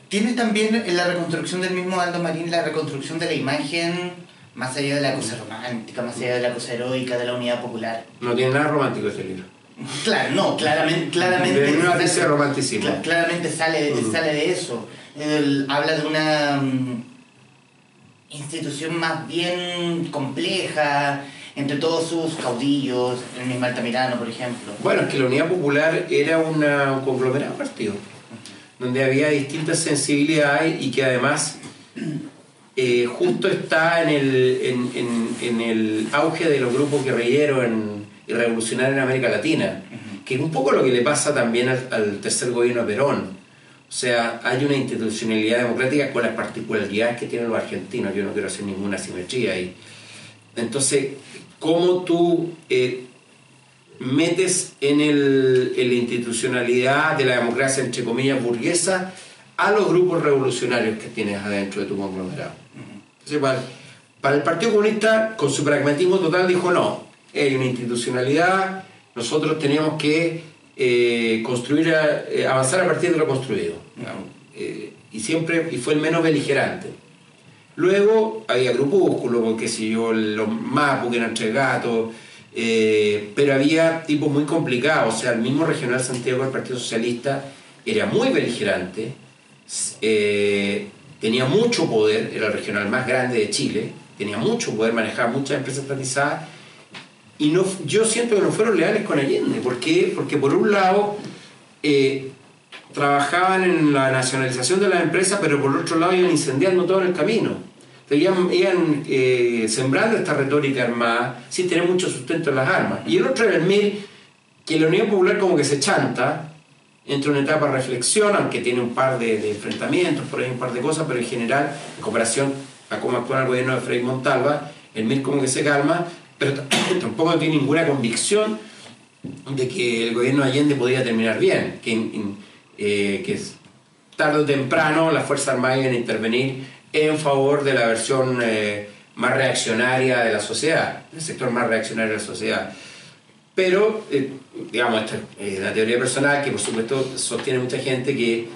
Tienes también en la reconstrucción del mismo Aldo Marín la reconstrucción de la imagen más allá de la cosa romántica, más allá de la cosa heroica de la unidad popular. No tiene nada romántico este libro. Claro, no, claramente, claramente. De una sale- de romanticismo. claramente sale, Mm. sale de eso. Él habla de una mm, institución más bien compleja entre todos sus caudillos, el mismo Altamirano, por ejemplo. Bueno, es que la Unidad Popular era una- un conglomerado de partidos, donde había distintas sensibilidades y que además eh, justo está en el, en, en- en el auge de los grupos guerrilleros en- y revolucionarios en América Latina, que es un poco lo que le pasa también al, al tercer gobierno de Perón. O sea, hay una institucionalidad democrática con las particularidades que tienen los argentinos. Yo no quiero hacer ninguna simetría ahí. Entonces, ¿cómo tú eh, metes en, el, la institucionalidad de la democracia, entre comillas, burguesa, a los grupos revolucionarios que tienes adentro de tu conglomerado? Entonces, para, el Partido Comunista, con su pragmatismo total, dijo no, hay una institucionalidad, nosotros teníamos que eh, construir, a- eh, avanzar a partir de lo construido. y siempre, y fue el menos beligerante. Luego había grupúsculos, porque si yo, los Mapu, que eran tres gatos, eh, pero había tipos muy complicados. O sea, el mismo regional Santiago del Partido Socialista era muy beligerante, eh, tenía mucho poder, era el regional más grande de Chile, tenía mucho poder, manejaba muchas empresas estatizadas, y no, yo siento que no fueron leales con Allende. ¿Por qué? Porque por un lado eh, trabajaban en la nacionalización de las empresas, pero por otro lado iban incendiando todo en el camino. Entonces, iban, iban, eh, sembrando esta retórica armada sin tener mucho sustento en las armas. Y el otro era el MIR, que la Unión Popular como que se chanta, entra en una etapa de reflexión, aunque tiene un par de, de enfrentamientos, por ahí un par de cosas, pero en general, en comparación a cómo actúa el gobierno de Frei Montalva, el MIR como que se calma, pero tampoco tiene ninguna convicción de que el gobierno de Allende podía terminar bien, que, in- in- eh, que tarde o temprano las Fuerzas Armadas iban a intervenir en favor de la versión eh, más reaccionaria de la sociedad, el sector más reaccionario de la sociedad. Pero, eh, digamos, esta es la teoría personal que por supuesto sostiene mucha gente que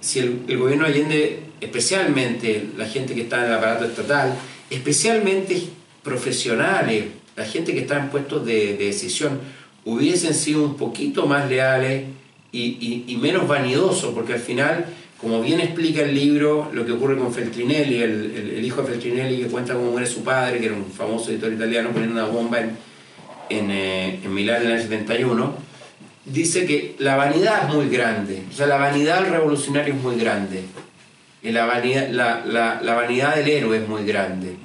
si el, el gobierno de Allende, especialmente la gente que está en el aparato estatal, especialmente profesionales, la gente que está en puestos de, de decisión, hubiesen sido un poquito más leales y, y- menos vanidosos, porque al final, como bien explica el libro, lo que ocurre con Feltrinelli, el, el- hijo de Feltrinelli que cuenta cómo muere su padre, que era un famoso editor italiano poniendo una bomba en, en, eh, en Milán en el 71, dice que la vanidad es muy grande, o sea, la vanidad del revolucionario es muy grande, la vanidad, la, la- la vanidad del héroe es muy grande,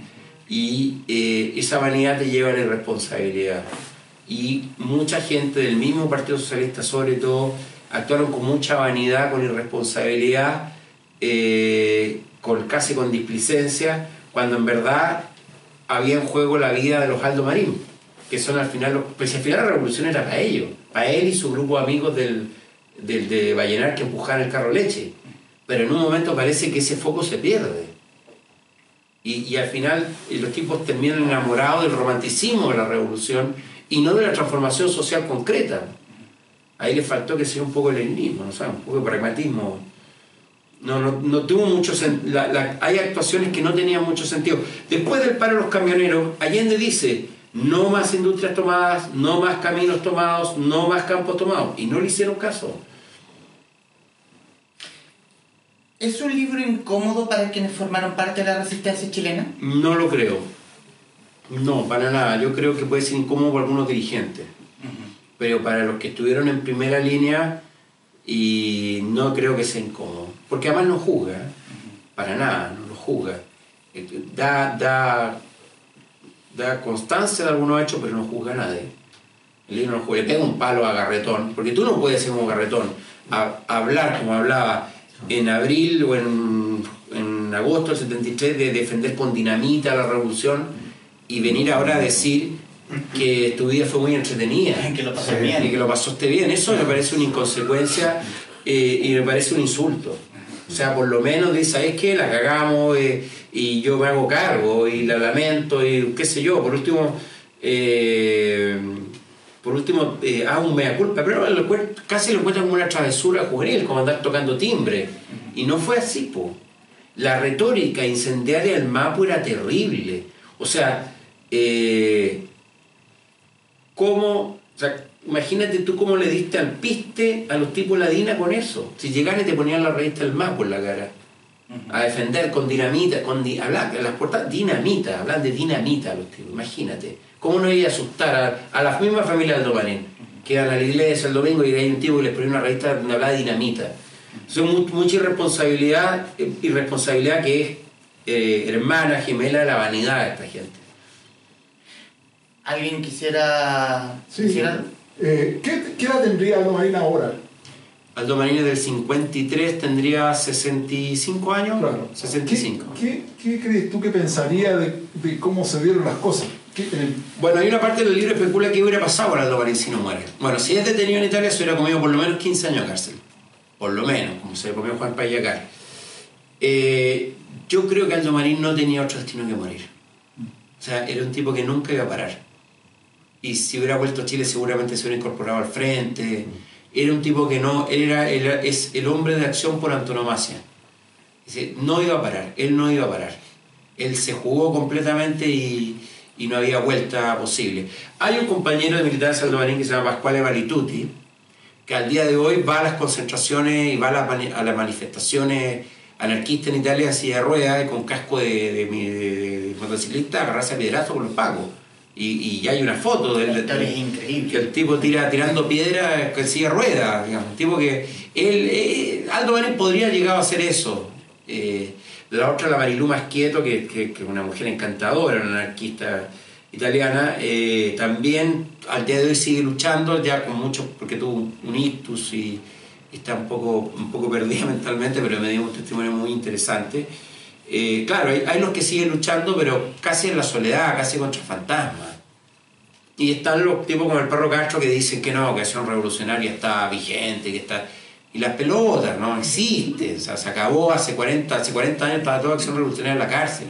y eh, esa vanidad te lleva a la irresponsabilidad. Y mucha gente del mismo Partido Socialista, sobre todo, actuaron con mucha vanidad, con irresponsabilidad, eh, con, casi con displicencia, cuando en verdad había en juego la vida de los Aldo Marín, que son al final, los, pues al final la revolución era para ellos, para él y su grupo de amigos del, del- de Vallenar que empujaban el carro leche. Pero en un momento parece que ese foco se pierde. Y, y al final eh, los tipos terminan enamorados del romanticismo de la revolución y no de la transformación social concreta. Ahí le faltó que sea un poco el leninismo, ¿no sabes? Un poco de pragmatismo. No, no, no tuvo mucho la- la- Hay actuaciones que no tenían mucho sentido. Después del paro de los camioneros, Allende dice, no más industrias tomadas, no más caminos tomados, no más campos tomados. Y no le hicieron caso. ¿Es un libro incómodo para quienes formaron parte de la resistencia chilena? No lo creo. No, para nada. Yo creo que puede ser incómodo para algunos dirigentes. Pero para los que estuvieron en primera línea, y no creo que sea incómodo. Porque además no juzga. Para nada, no lo juzga. Eh, Da, da, da constancia de algunos hechos, pero no juzga a nadie. El libro no juzga. Le pega un palo a Garretón. Porque tú no puedes ser como Garretón. hablar como hablaba en abril o en, en agosto del 73 de defender con dinamita la revolución y venir ahora a decir que tu vida fue muy entretenida Que lo pasé Sí. bien. y que lo pasaste bien. Eso me parece una inconsecuencia eh, y me parece un insulto. O sea, por lo menos dice, ¿sabes qué? La cagamos eh, y yo me hago cargo y la lamento y qué sé yo. Por último, eh, por último, eh, hago un mea culpa, pero lo casi lo encuentran como una travesura juvenil, como andar tocando timbre. Y no fue así, po. La retórica incendiaria del Mapu era terrible. O sea, eh, cómo, o sea, imagínate tú cómo le diste al piste a los tipos la DINA con eso. Si llegaran y te ponían la revista del Mapu en la cara. A defender con dinamita, con di- hablan, las portadas, dinamita, hablan de dinamita los tipos, imagínate. ¿Cómo no iba a asustar a, a las mismas familias del? Que iban a la iglesia el domingo y hay un tipo que les ponía una revista donde hablaba de dinamita. Eso es mu- mucha irresponsabilidad, eh, irresponsabilidad que es eh, hermana, gemela de la vanidad de esta gente. ¿Alguien quisiera... Sí. quisiera- Eh, ¿qué, ¿Qué edad tendría Aldo Marín ahora? Aldo Marín es del 53, tendría 65 años. Claro. 65. ¿Qué, qué, qué crees tú que pensaría de, de cómo se dieron las cosas? ¿Qué- en el- Bueno, hay una parte del libro que especula que hubiera pasado con Aldo Marín si no muere. Bueno, si es detenido en Italia, se hubiera comido por lo menos 15 años de cárcel. Por lo menos, como se le comió Juan Payacar. Eh, yo creo que Aldo Marín no tenía otro destino que morir. O sea, era un tipo que nunca iba a parar. Y si hubiera vuelto a Chile, seguramente se hubiera incorporado al frente. Era un tipo que no. Él era, era- es el hombre de acción por antonomasia. No iba a parar, él no iba a parar. Él se jugó completamente y, y no había vuelta posible. Hay un compañero de Aldo Marín que se llama Pasquale Valituti, que al día de hoy va a las concentraciones y va a las, a las manifestaciones anarquistas en Italia así de rueda y con casco de, de, de- de motociclista agarrarse a piedrazo con los pagos. Y, y hay una foto del, historia es que el tipo tira tirando piedra con silla de ruedas, digamos. Un tipo que él, eh, Aldo podría llegar a hacer eso. Eh, la otra, la Marilú Masquieto, que, que, que es una mujer encantadora, una anarquista italiana, eh, también al día de hoy sigue luchando, ya con mucho, porque tuvo un, un ictus y, y está un poco, un poco perdida mentalmente, pero me dio un testimonio muy interesante. Eh, claro, hay, hay los que siguen luchando, pero casi en la soledad, casi contra fantasmas. Y están los tipos como el perro Castro que dicen que no, que Acción Revolucionaria está vigente, que está... Y las pelotas, no existe. O sea, se acabó hace 40, hace 40 años, estaba toda Acción Revolucionaria en la cárcel.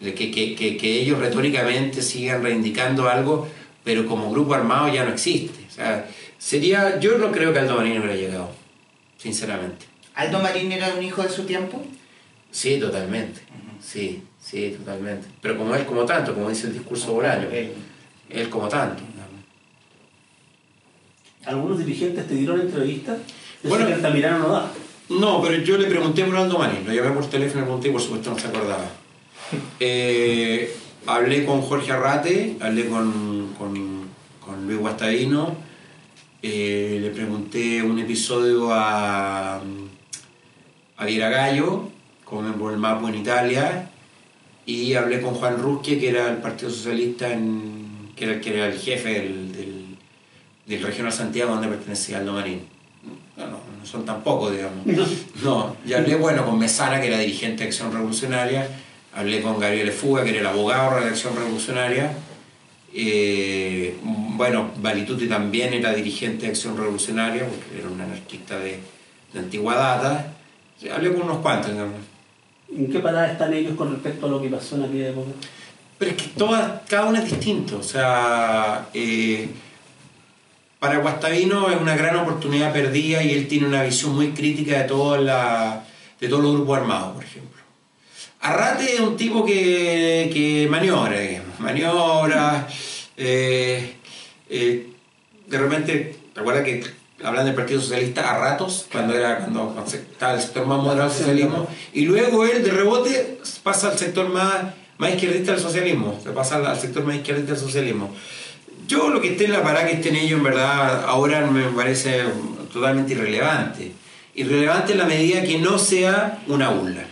Que, que, que, que ellos retóricamente sigan reivindicando algo, pero como grupo armado ya no existe. O sea, sería... Yo no creo que Aldo Marín hubiera llegado, sinceramente. ¿Aldo Marín era un hijo de su tiempo? Sí, totalmente. Sí, sí, totalmente. Pero como él, como tanto, como dice el discurso bolaño. Él. Él como tanto. ¿Algunos dirigentes te dieron entrevistas? Yo Bueno. que Altamirano no da. No, pero yo le pregunté por Aldo Marín, lo llamé por teléfono y le pregunté y por supuesto no se acordaba. Eh, hablé con Jorge Arrate, hablé con, con, con Luis Guastavino, eh, le pregunté un episodio a, a Viera Gallo, por el Mapo en Italia, y hablé con Juan Rusque, que era el Partido Socialista, en, que, era, que era el jefe del, del, del Regional Santiago, donde pertenecía Aldo Marín. No, no, no son tan pocos, digamos. No, y hablé, bueno, con Mesana, que era dirigente de Acción Revolucionaria, hablé con Gabriel Fuga, que era el abogado de Acción Revolucionaria, eh, bueno, Valituti también era dirigente de Acción Revolucionaria, porque era un anarquista de, de antigua data. Hablé con unos cuantos, digamos. ¿En qué parada están ellos con respecto a lo que pasó en aquella época? Pero es que todas, cada uno es distinto. O sea, eh, para Guastavino es una gran oportunidad perdida y él tiene una visión muy crítica de, toda la, de todos los grupos armados, por ejemplo. Arrate es un tipo que, que maniobra, digamos, maniobra. eh, eh, de repente, ¿te acuerdas que hablan del Partido Socialista a ratos, cuando era cuando, estaba el sector más moderado del socialismo? Y luego él, de rebote, pasa al sector más, más izquierdista del socialismo, se pasa al, al sector más izquierdista del socialismo. Yo lo que esté en la parada que estén ellos, en verdad, ahora me parece totalmente irrelevante. Irrelevante en la medida que no sea una burla.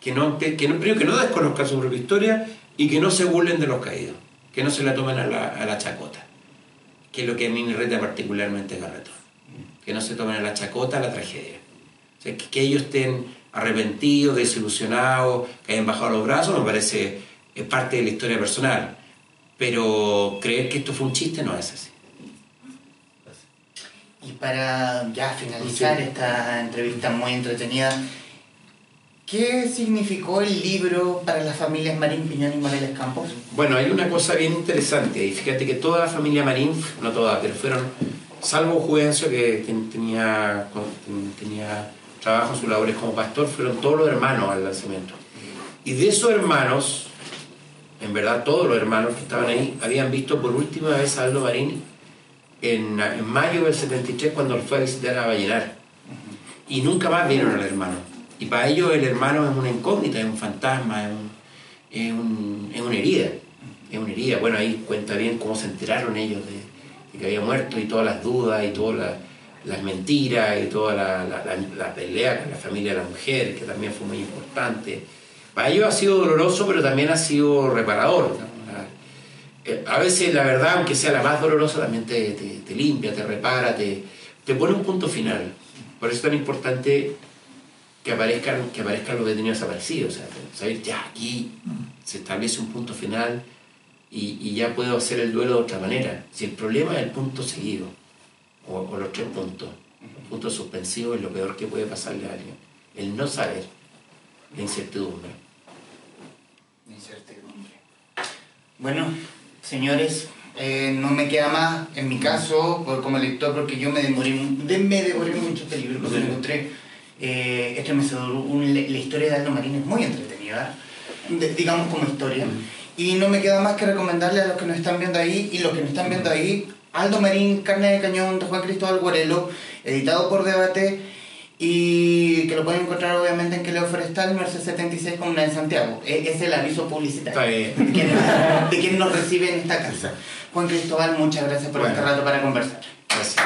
Que no, que, que no, primero que no desconozcan su propia historia y que no se burlen de los caídos. Que no se la tomen a la, a la chacota. Que es lo que a mí me reta particularmente Garretón. Que no se tomen a la chacota la tragedia. O sea, que, que ellos estén arrepentidos, desilusionados, que hayan bajado los brazos, me parece es parte de la historia personal. Pero creer que esto fue un chiste no es así. Y para ya finalizar esta entrevista muy entretenida, ¿qué significó el libro para las familias Marín Piñón y Morales Campos? Bueno, hay una cosa bien interesante. Y fíjate que toda la familia Marín, no toda, pero fueron, salvo Juvencio, que ten- tenía, ten- tenía trabajo en sus labores como pastor, fueron todos los hermanos al lanzamiento. Y de esos hermanos, en verdad todos los hermanos que estaban ahí, habían visto por última vez a Aldo Marín en, en mayo del 73 cuando fue a visitar a Vallenar. Y nunca más vieron al hermano. Y para ellos el hermano es una incógnita, es un fantasma, es, un- es, un- es una herida. Es una herida. Bueno, ahí cuenta bien cómo se enteraron ellos de, de que había muerto y todas las dudas y todas las, las mentiras y toda la, la- la- la pelea con la familia de la mujer, que también fue muy importante. Para ellos ha sido doloroso, pero también ha sido reparador. Eh, A veces la verdad, aunque sea la más dolorosa, también te, te- te limpia, te repara, te, te pone un punto final. Por eso es tan importante que aparezcan, que aparezcan los detenidos desaparecidos. O sea, saber ya aquí se establece un punto final y, y ya puedo hacer el duelo de otra manera. Si el problema es el punto seguido, o, o los tres puntos, el punto suspensivo es lo peor que puede pasarle a alguien. El no saber, la incertidumbre. Incertidumbre. Bueno, señores, eh, no me queda más en mi caso, por- como lector, porque yo me demoré, de- me devoré mucho este libro, porque lo encontré eh, estremecedor. La la historia de Aldo Marín es muy entretenida, de- digamos como historia. Y no me queda más que recomendarle a los que nos están viendo ahí y los que nos están viendo ahí, Aldo Marín, Carne de Cañón, de Juan Cristóbal Guarelo, editado por Debate y que lo pueden encontrar obviamente en Queleo Forestal, Merced 76, Comuna de Santiago. E- Es el aviso publicitario de quien, de quien nos recibe en esta casa. Juan Cristóbal, muchas gracias por Bueno. este rato para conversar. Gracias.